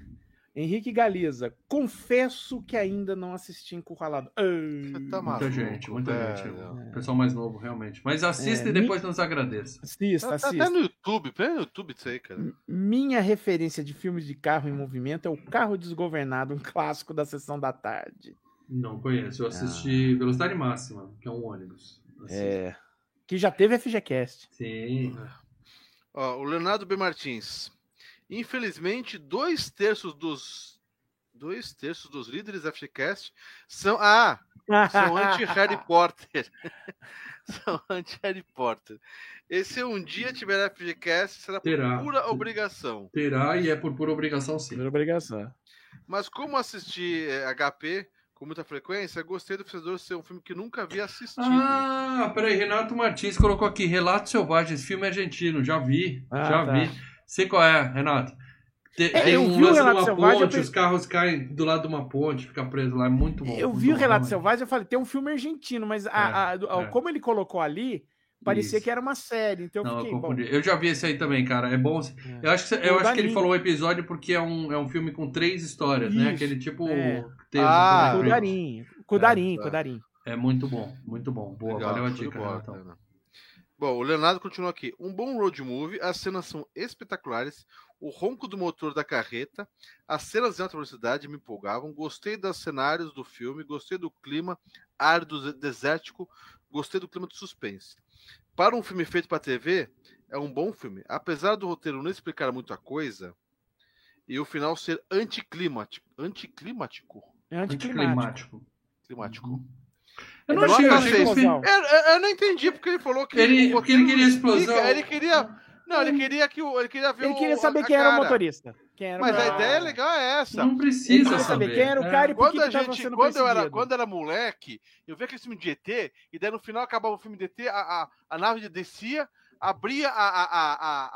Henrique Galiza. Confesso que ainda não assisti Encurralado. Ah, tá Muita maluco, gente, muita velho. gente. Pessoal mais novo, realmente. Mas assista É, e depois nos agradeça. Assista, Tá, tá assista. até no YouTube, põe no YouTube isso aí, cara. Minha referência de filmes de carro em movimento é o Carro Desgovernado, um clássico da sessão da tarde. Não conheço. Eu assisti Velocidade Máxima, que é um ônibus. Assisto. É. Que já teve FGCast. Sim. Ó, o Leonardo B. Martins. Infelizmente, dois terços dos. Dois terços dos líderes da FGCast são. Ah! São anti-Harry Potter. são anti-Harry Potter. E se um dia tiver FGCast, será por Terá. pura obrigação. Terá e é por pura obrigação, sim. Por obrigação. Mas como assisti eh, HP com muita frequência, gostei do Fedor ser um filme que nunca havia assistido. Ah, peraí. Renato Martins colocou aqui Relatos Selvagens, filme argentino. Já vi. Ah, já tá. vi. Sei qual é, Renato. Te- É, Tem eu um vi o lance Relato numa Selvagem, eu ponte, os carros caem do lado de uma ponte, fica preso lá. É muito bom. Eu muito vi o bom, Relato realmente. Selvagem eu falei, tem um filme argentino, mas a- a- do- é. como ele colocou ali, parecia Isso. que era uma série. Então eu Não, eu fiquei, bom. confundi. Eu já vi esse aí também, cara. É bom. Eu acho que, eu acho que ele falou o episódio porque é um, é um filme com três histórias, né? Isso, Aquele tipo. é. texto, Ah, né? Com o Darim. Com o Darim, tá. com o Darim. É muito bom, muito bom. Boa, Legal, valeu a dica, cara. Bom, o Leonardo continua aqui. Um bom road movie, as cenas são espetaculares. O ronco do motor da carreta, as cenas de alta velocidade me empolgavam. Gostei dos cenários do filme, gostei do clima árido, desértico, gostei do clima de suspense. Para um filme feito para TV, é um bom filme. Apesar do roteiro não explicar muita coisa e o final ser anticlimático. Anticlimático? É anticlimático. Anticlimático. Climático. Uhum. Eu não achei, achei o explosão. Eu, eu- não entendi porque ele falou que. Ele- o porque ele queria explosão. Ele queria. Não, ele queria que o. Ele queria ver Ele o- queria saber a quem era o cara. motorista. Quem era o Mas a cara. ideia legal é essa. Não precisa queria saber. saber quem era o É. cara e por Quando que, a gente, sendo quando eu era, quando eu era moleque, eu via aquele filme de ET, e daí no final acabava o filme de ET, a, a, a nave descia, abria a, a, a, a,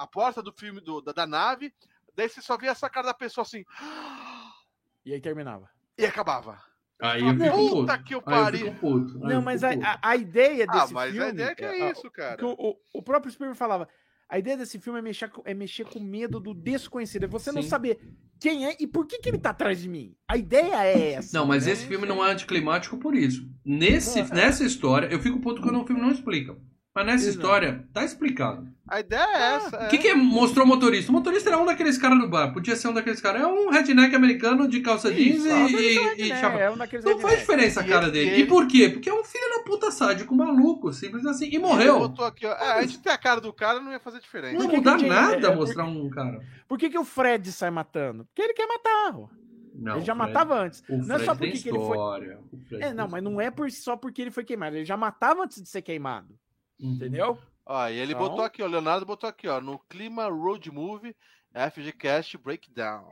a, a porta do filme do, da, da nave, daí você só via essa cara da pessoa assim, E aí terminava. e acabava. Aí eu fico puto. Puta que eu pariu. Não, mas a, a, a ideia desse Ah, mas filme... a ideia é que é a- isso, cara. que o, o, o próprio Spielberg falava, a ideia desse filme é mexer, com- é mexer com medo do desconhecido, é você não Sim. saber quem é e por que, que ele tá atrás de mim. A ideia é essa. Não, mas né? esse filme não é anticlimático por isso. Nesse, Não, é. nessa história, eu fico puto quando o filme não explica. Mas nessa Exato. história, tá explicado. A ideia é essa. O que, que é- mostrou o motorista? O motorista era um daqueles caras do bar. Podia ser um daqueles caras. É um redneck americano de calça jeans Isso, e, é um e, e chapa. é um daqueles Não faz redneck. diferença a cara ele- dele. ele- E por quê? Porque é um filho da puta sádico, maluco, simples assim. E morreu. botou aqui, ó. É, a gente tem a cara do cara, não ia fazer diferença. Não muda nada é, é, mostrar um cara. Por que, que o Fred sai matando? Porque ele quer matar. ó. Não, ele já Fred- matava antes. O Não é só Fred tem porque que ele foi. Fred É, não, mas não é por, só porque ele foi queimado. Ele já matava antes de ser queimado. Entendeu? Ó, e ele Então- botou aqui, ó. Leonardo botou aqui, ó. No Clima Road Movie, FGCast Breakdown.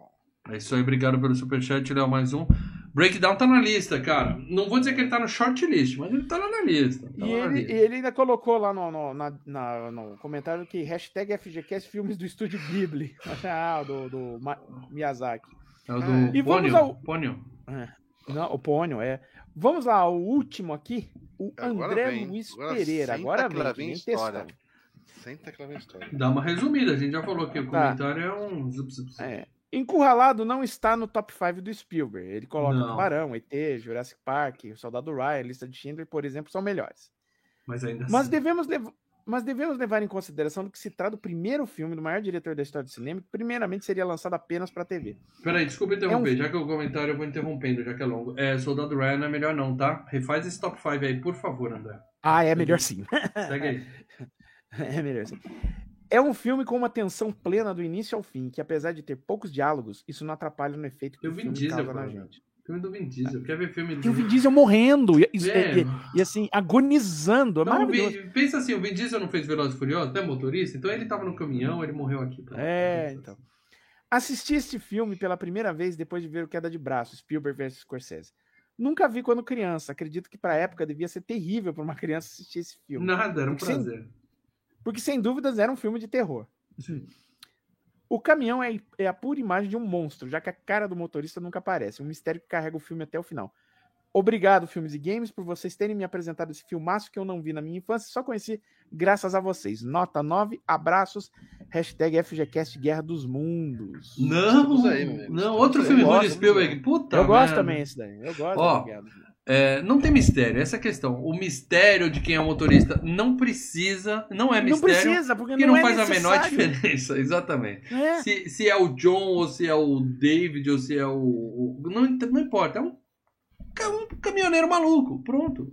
É isso aí, obrigado pelo superchat, Léo, mais um. Breakdown tá na lista, cara. Não vou dizer que ele tá no shortlist, mas ele tá lá na lista. Tá E lá na ele, lista. e ele ainda colocou lá no, no, na- na- no comentário que hashtag FGCast filmes do estúdio Ghibli. ah, do, do Ma- Miyazaki. É o Ah, do E vamos Pônio. ao- Pônio. Não, o Pônio, é. Vamos lá, o último aqui. O Agora André vem, Luiz agora Pereira. Agora vem, vem história. textão. Senta que lá vem a história. Dá uma resumida, a gente já falou que o Tá. comentário é um. zup, zup, zup. É. Encurralado não está no top 5 do Spielberg. Ele coloca Não. Tubarão, ET, Jurassic Park, O Soldado Ryan, Lista de Schindler, por exemplo, são melhores. Mas ainda Mas assim. devemos, lev- mas devemos levar em consideração que se trata do primeiro filme do maior diretor da história do cinema, que primeiramente seria lançado apenas para TV. Peraí, desculpa interromper, É um- já que o comentário eu vou interrompendo, já que é longo. É, Soldado Ryan não é melhor não, tá? Refaz esse top 5 aí, por favor, André. Ah, é melhor sim. Segue aí. é melhor sim. É um filme com uma tensão plena do início ao fim, que apesar de ter poucos diálogos, isso não atrapalha no efeito que Eu o filme Diesel, causa na gente. Filme do Vin Diesel. Quer ver filme do E o Vin Diesel morrendo, e, e- É. e- e, assim, agonizando, é Não. Vin- pensa assim, o Vin Diesel não fez Velozes e Furiosos, é motorista, então ele tava no caminhão, ele morreu aqui. É, então. Assisti este filme pela primeira vez depois de ver o Queda de Braço, Spielberg vs Scorsese. Nunca vi quando criança. Acredito que pra época devia ser terrível para uma criança assistir esse filme. Nada, era um Porque sem- prazer. Porque sem dúvidas era um filme de terror. O caminhão é, é a pura imagem de um monstro, já que a cara do motorista nunca aparece. Um mistério que carrega o filme até o final. Obrigado, Filmes e Games, por vocês terem me apresentado esse filmaço que eu não vi na minha infância, só conheci graças a vocês. Nota 9, abraços, hashtag FGCast Guerra dos Mundos. Não, Estamos aí, não, outro Estamos filme Gosto, Spielberg. Puta eu gosto também esse daí. Eu gosto Ó, É, não tem mistério, essa é a questão. O mistério de quem é o motorista não precisa, não é Não mistério. precisa, porque que não, não, é faz a menor necessário. diferença, exatamente. É. Se, se é o John, ou se é o David, ou se é o. o- não, não importa, é um, ca- um caminhoneiro maluco, pronto.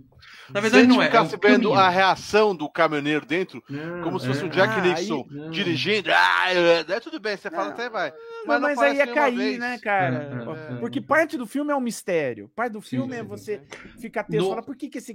Na verdade, Se não é. é ficasse um vendo caminhão. a reação do caminhoneiro dentro, Não, como se é. fosse um Jack Ah, Nixon aí- não. dirigindo. Ah, é, é, tudo bem, você fala até vai. Mas, não aí ia nenhuma cair, vez. né, cara? É, é, é. Porque parte do filme é um mistério. Parte do filme sim, é você ficar tenso No- e falar, por que, que esse.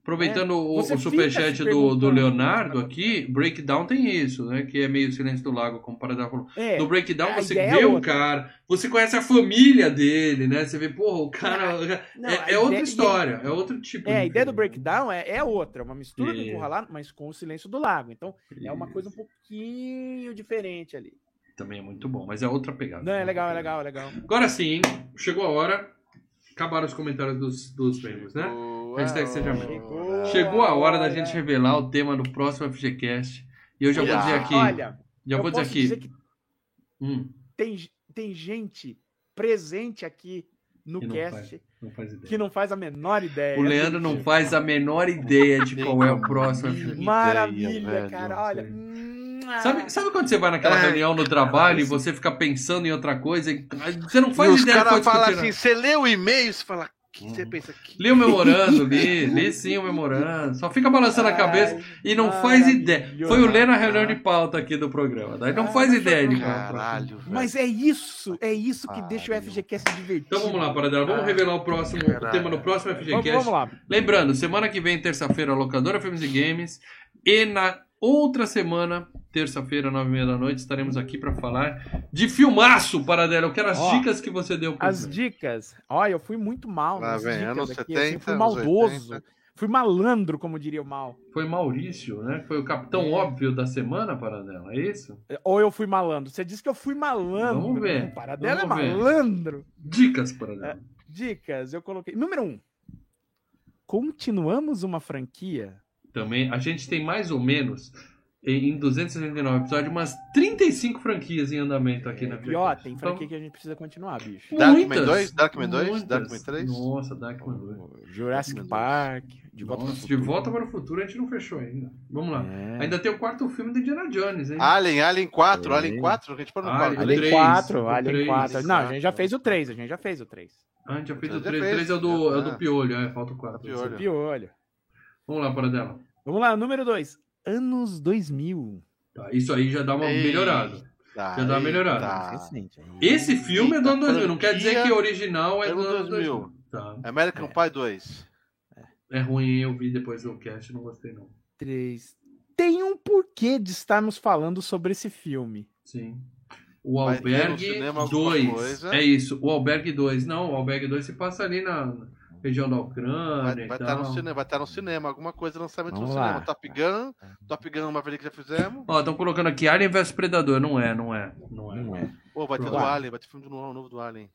Ah, Aproveitando o, Você o fica superchat do, do. Leonardo aqui, Breakdown tem isso, né? Que é meio silêncio do lago, como o Paradar falou. É, No Breakdown você ideia vê é o cara, você conhece a família dele, né? Você vê, porra, o cara. Não, é, é outra história, é outro tipo É, a de ideia do filme. breakdown é, é outra, é uma mistura do encurralado, mas com o silêncio do lago. Então é uma coisa um pouquinho diferente ali. Também é muito bom, mas é outra pegada. Não, é outra legal, é legal, é legal. Agora sim, chegou a hora. Acabaram os comentários dos, dos prêmios, né? Chegou Hashtag a seja hora. Chegou. Chegou a hora da gente revelar o tema do próximo FGCast. E eu já vou dizer aqui. Olha, já eu vou dizer posso aqui. dizer que Hum, tem, tem gente presente aqui no Que não cast não faz ideia. que não faz a menor ideia. O Leandro não faz a menor ideia de qual é o próximo FGCast. Maravilha, Ideia, velho. cara. Olha. Sabe, sabe quando você vai naquela É. reunião no trabalho e você fica pensando em outra coisa e você não E faz os ideia do que caras foi falam assim, você lê o e-mail e você fala, que você pensa que. Li o memorando, li, li sim o memorando. Só fica balançando a cabeça Ai, e não faz ideia. Foi o Lê na reunião de pauta aqui do programa. Daí não Ah, faz ideia de é o Caralho, velho. Mas é isso, é isso que deixa o. FGCast divertido. Então vamos lá, Paradela. Vamos revelar o próximo o Caralho. tema no próximo Vamos, FGCast. vamos lá. Lembrando, semana que vem, terça-feira, locadora Filmes e Games. E na outra semana, terça-feira, nove e meia da noite, estaremos aqui para falar de filmaço, Paradela. Eu quero as Ó, dicas que você deu As dicas. Olha, eu fui muito mal. Lá nas vem, dicas anos aqui, 70, assim, fui maldoso. 80. Fui malandro, como diria o mal. Foi Maurício, né? Foi o capitão óbvio da semana, Paradela. É isso? Ou eu fui malandro. Você disse que eu fui malandro. Vamos ver, O Paradela é vamos ver. malandro. Dicas, Paradela. Dicas, eu coloquei. Número um. Continuamos uma franquia. Também, a gente tem mais ou menos, em 269 episódios, umas 35 franquias em andamento aqui na E ó, tem Então, franquia que a gente precisa continuar, bicho. Darkman muitas, 2? Darkman 2? muitas. Darkman 3? Nossa, Darkman 2. Jurassic Deus. Park. De volta Nossa, pro de futuro. volta para o futuro a gente não fechou ainda. Vamos lá. É. Ainda tem o quarto filme de Indiana Jones, hein? Alien, Alien 4, É. Alien 4, a gente pode no Alien, 4. Alien três, 4, o Alien três. 4. Não, a gente já fez o 3, a gente já fez o 3. Ah, a gente já fez Já o 3. O fez, 3 é o do, é o do é. Piolho, é, falta o 4. É o Piolho. Piolho. Vamos lá, Paradela. Vamos lá, número 2. Anos 2000. Tá, isso aí já dá uma Ei. melhorada. Tá, Já dá uma melhorada. Recente. Esse filme é do ano Eita, 2000, não quer dizer que o original é do ano ano 2000. 2000. Tá. American É. Pie 2. É ruim, eu vi depois do cast, não gostei não. 3. Tem um porquê de estarmos falando sobre esse filme. Sim. O Albergue cinema alguma 2. coisa? É isso, o Albergue 2. Não, o Albergue 2 se passa ali na região da Vai Ucrânia vai estar tal. no cinema, vai estar no cinema, alguma coisa lançamento Vamos no lá. cinema. Top Gun, Top Gun Maverick já fizemos. Ó, estão colocando aqui Alien vs Predador. Não é, não é. Não é. Não é. Pô, vai ter do. Alien, vai ter filme do novo, novo do Alien.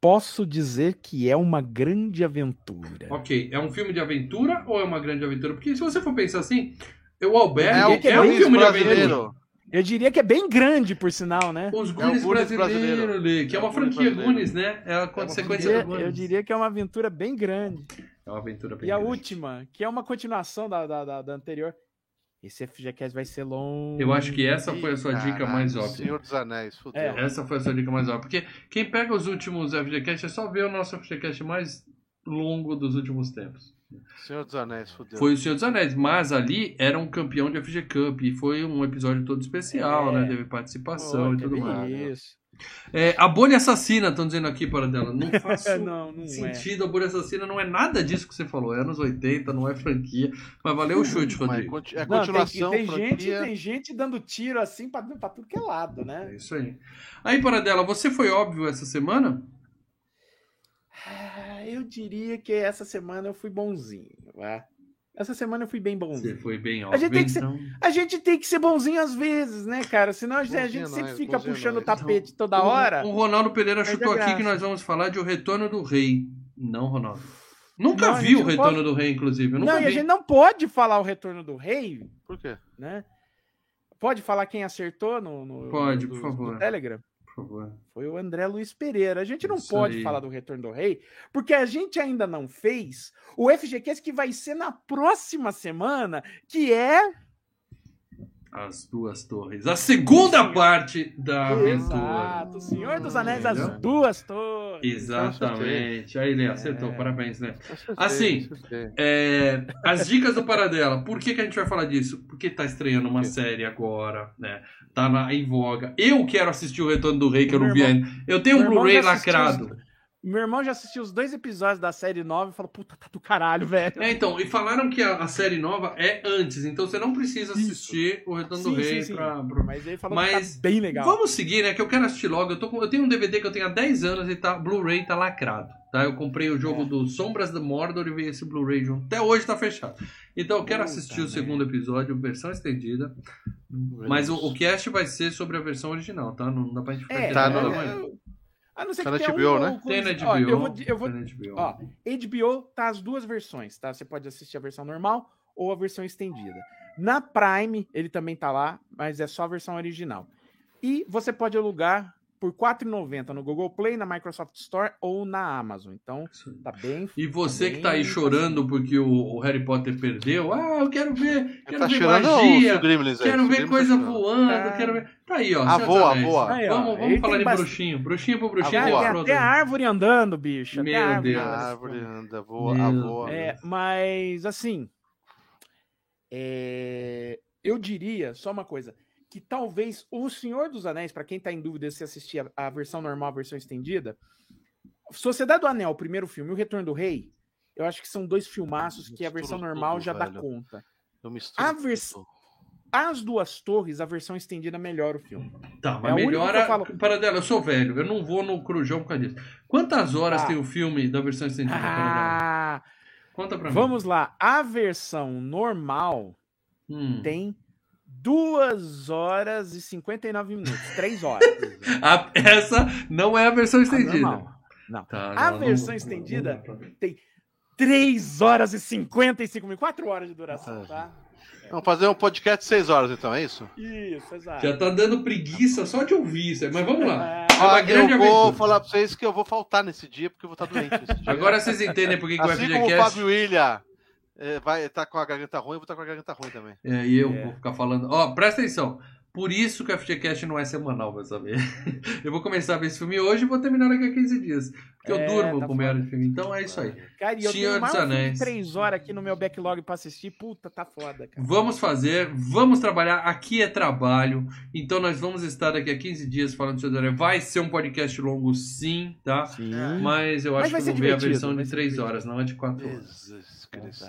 Posso dizer que é uma grande aventura. Ok, é um filme de aventura ou é uma grande aventura? Porque se você for pensar assim, o Albergue É é, o um filme de aventura. Eu diria que é bem grande, por sinal, né? Os É Goonies brasileiros, brasileiro. Que é É uma Goonies franquia. Goonies, né? É a Eu consequência diria, do Goonies. eu diria que é uma aventura bem grande. É uma aventura bem E a grande. última, que é uma continuação da, da, da- da anterior. Esse FGCast vai ser longo. Eu acho que essa foi a sua dica mais óbvia. Senhor dos Anéis, fudeu. É. Essa foi a sua dica mais óbvia. Porque quem pega os últimos FGCast é só ver o nosso FGCast mais longo dos últimos tempos. Senhor dos Anéis, fudeu. Foi o Senhor dos Anéis, mas ali era um campeão de FG Cup e foi um episódio todo especial, É. né? Teve participação Pô, e tudo mais. Isso. É, a bolha assassina, estão dizendo aqui para dela. Não faz não, não é. sentido, a bolha assassina não é nada disso que você falou. É anos 80, não é franquia. Mas valeu o chute, Mas Rodrigo. conti- é Não, tem, continuação, tem gente, tem gente dando tiro assim pra, pra tudo que é lado, É né? isso aí. Aí, para dela, você foi óbvio essa semana? Ah, Eu diria que essa semana eu fui bonzinho. né? Essa semana eu fui bem Você bonzinho. foi bem óbvio. gente tem que ser- então. A gente tem que ser bonzinho às vezes, né, cara? Senão a gente, a gente sempre fica puxando o nós. tapete toda O- hora. O, Ronaldo Pereira Perde chutou a aqui que nós vamos falar de O Retorno do Rei. Não, Ronaldo. Nunca Não, a vi o Retorno pode- do Rei, inclusive. Eu Não, nunca e a vi. gente não pode falar o retorno do rei, Por quê? né? Pode falar quem acertou no, no- Pode, no- por no favor. Telegram? Favor. Foi o André Luiz Pereira. A gente não Isso pode aí. falar do Retorno do Rei, porque a gente ainda não fez o FGCast que vai ser na próxima semana, que é. As Duas Torres. A segunda parte da aventura. Exato, Senhor dos Anéis, as duas torres. Exatamente. Aí, Lê, acertou. É. Parabéns, né? Assim. É, as dicas do Paradela. Por que, que a gente vai falar disso? Porque tá estreando uma série agora, né? Tá na, em voga. Eu quero assistir o Retorno do Rei, que eu não vi ainda. Eu tenho um Blu-ray já assistiu lacrado. Meu irmão já assistiu os dois episódios da série nova e falou: puta, tá do caralho, velho. É, então, e falaram que a, a série nova é antes, então você não precisa Isso. assistir o Retorno do Sim, Rei sim, sim. pra- pra, Mas ele falou Mas que tá bem legal. Vamos seguir, né? Que eu quero assistir logo. Eu, tô com- eu tenho um DVD que eu tenho há 10 anos e tá Blu-ray tá lacrado. Tá? Eu comprei o jogo É. do Sombras do Mordor e veio esse Blu-ray junto. Até hoje tá fechado. Então eu quero Puta assistir o merda. segundo episódio, versão estendida. Mas o, o cast vai ser sobre a versão original, tá? Não dá pra gente ficar É, Tá quieto A não ser Tá que tenha HBO, um né? Tem na coisa- HBO. Ó, eu vou, eu HBO. Ó, HBO tá as duas versões, tá? Você pode assistir a versão normal ou a versão estendida. Na Prime, ele também tá lá, mas é só a versão original. E você pode alugar por R$ 4,90 no Google Play, na Microsoft Store ou na Amazon. Então, tá bem. E você tá que tá aí bem chorando porque o, o Harry Potter perdeu, ah, eu quero ver, quero tá ver chorando magia, Gremlins quero ver Gremlins coisa tá voando, Ah. quero ver. Tá aí, ó. Ah, voa, voa. Aí, ó, Vamos, vamos falar de bastante- bruxinho. Bruxinho pro Ah, bruxinho. Voa. tem até Frodo. árvore andando, bicho. até Meu árvore Deus. nesse Árvore anda, voa, Meu a voa. É, mas assim, é, eu diria só uma coisa, que talvez o Senhor dos Anéis, pra quem tá em dúvida se assistir a, a versão normal, a versão estendida, Sociedade do Anel, o primeiro filme, e o Retorno do Rei, eu acho que são dois filmaços que a versão tudo, normal já dá velho. conta. Eu misturo A vers- tudo. As Duas Torres, a versão estendida melhora o filme. Tá, É mas que melhora. falo. Para dela, eu sou velho, eu não vou no Crujão por causa disso. Quantas horas Tá. tem o filme da versão estendida? Paradela? Ah, Conta pra mim. vamos lá. A versão normal Hum. tem 2 horas e 59 minutos. 3 horas. A- essa não é a versão A estendida. normal. Não. Tá, A não, versão não- estendida não pra- 3 horas e 55 minutos. 4 horas de duração, tá? Vamos fazer um podcast de 6 horas, então, é isso? Isso, exato. Já tá dando preguiça só de ouvir isso aí, mas vamos lá. É, É uma Ah, grande eu vou aventura. falar pra vocês que eu vou faltar nesse dia, porque eu vou estar doente nesse dia. Agora vocês entendem por que, que o assim como o FGCast. Fábio William é, vai estar com a garganta ruim, eu vou estar com a garganta ruim também. É, e eu É. vou ficar falando. Ó, presta atenção. Por isso que o FGCast não é semanal, vai saber. Eu vou começar a ver esse filme hoje e vou terminar daqui a 15 dias. Porque eu É, durmo tá com meia hora de filme. Então é isso aí. Cara, e eu Senhor tenho mais dos um filme Anéis. de 3 horas aqui no meu backlog pra assistir. Puta, tá foda, cara. Vamos fazer, vamos trabalhar. Aqui é trabalho. Então nós vamos estar daqui a 15 dias falando de Senhor dos Anéis. Vai ser um podcast longo, sim, tá? Sim. Mas eu Mas acho vai que eu vou ver a versão de ser 3 divertido. horas, não é de 4 horas. Jesus Cristo.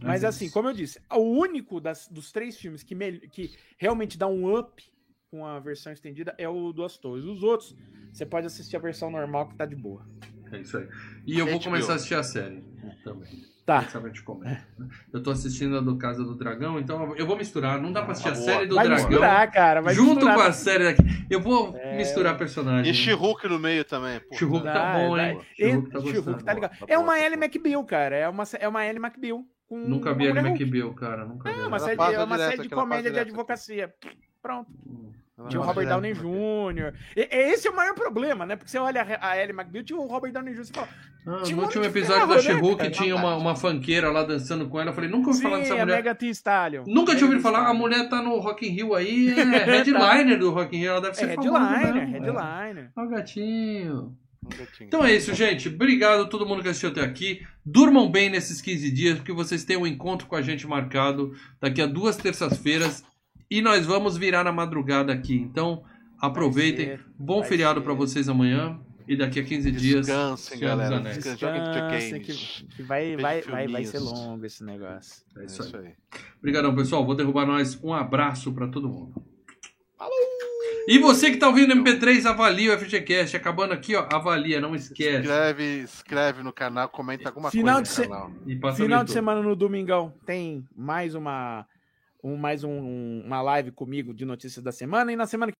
Mas é assim, como eu disse, o único das- dos três filmes que, mel- que realmente dá um up com a versão estendida é o Duas Torres. Os outros, você pode assistir a versão normal que tá de boa. É isso aí. E eu vou HBO. começar a assistir a série também. Tá. Quem sabe a gente começa, né? Eu tô assistindo a do Casa do Dragão, então eu vou misturar. Não dá pra assistir a Boa. série do Vai Dragão misturar, cara. Vai junto misturar. com a série daqui. Eu vou É, misturar E personagens. She-Hulk no meio também. pô. She-Hulk tá bom, hein? E- She-Hulk tá tá legal. Tá É uma tá Ellie. McBeal, cara. É uma, é uma Ellie McBeal. Com Nunca vi Hulk. McBeal, cara. Nunca vi. É uma série, é uma série de comédia de advocacia. Pronto. Tinha o Robert Downey. Jr. E- Esse é o maior problema, né? Porque você olha a Ellie McBeal, tinha o Robert Downey Jr. e fala, Ah, Tinha no um último episódio ferro, da né, She-Hulk cara? tinha uma, uma funkeira lá dançando com ela. Eu falei, nunca ouvi falar dessa mulher. Mega Thee Stallion. Nunca tinha Mega ouvido falar. A mulher tá no Rock in Rio aí, é headliner do Rock in Rio. Ela deve É ser famosa headliner, mesmo, é. headliner. Ó o gatinho. Gatinho. Então é isso, gente. Obrigado a todo mundo que assistiu até aqui. Durmam bem nesses 15 dias, porque vocês têm um encontro com a gente marcado daqui a duas terças-feiras. E nós vamos virar na madrugada aqui. Então, aproveitem. ser, Bom feriado para vocês amanhã. E daqui a 15 dias. Descansem, galera. Descansem, joguem que, que vai, vai, vai, vai ser longo esse negócio. É É isso aí. isso aí. Obrigadão, pessoal. Vou derrubar nós. Um abraço para todo mundo. E você que tá ouvindo MP3, avalia o FGCast. Acabando aqui, ó. Avalia, não esquece. Inscreve, inscreve no canal, comenta alguma Final coisa de no se- canal. E passa no Final de semana no Domingão tem mais uma, um, mais um, uma live comigo de notícias da semana. E na semana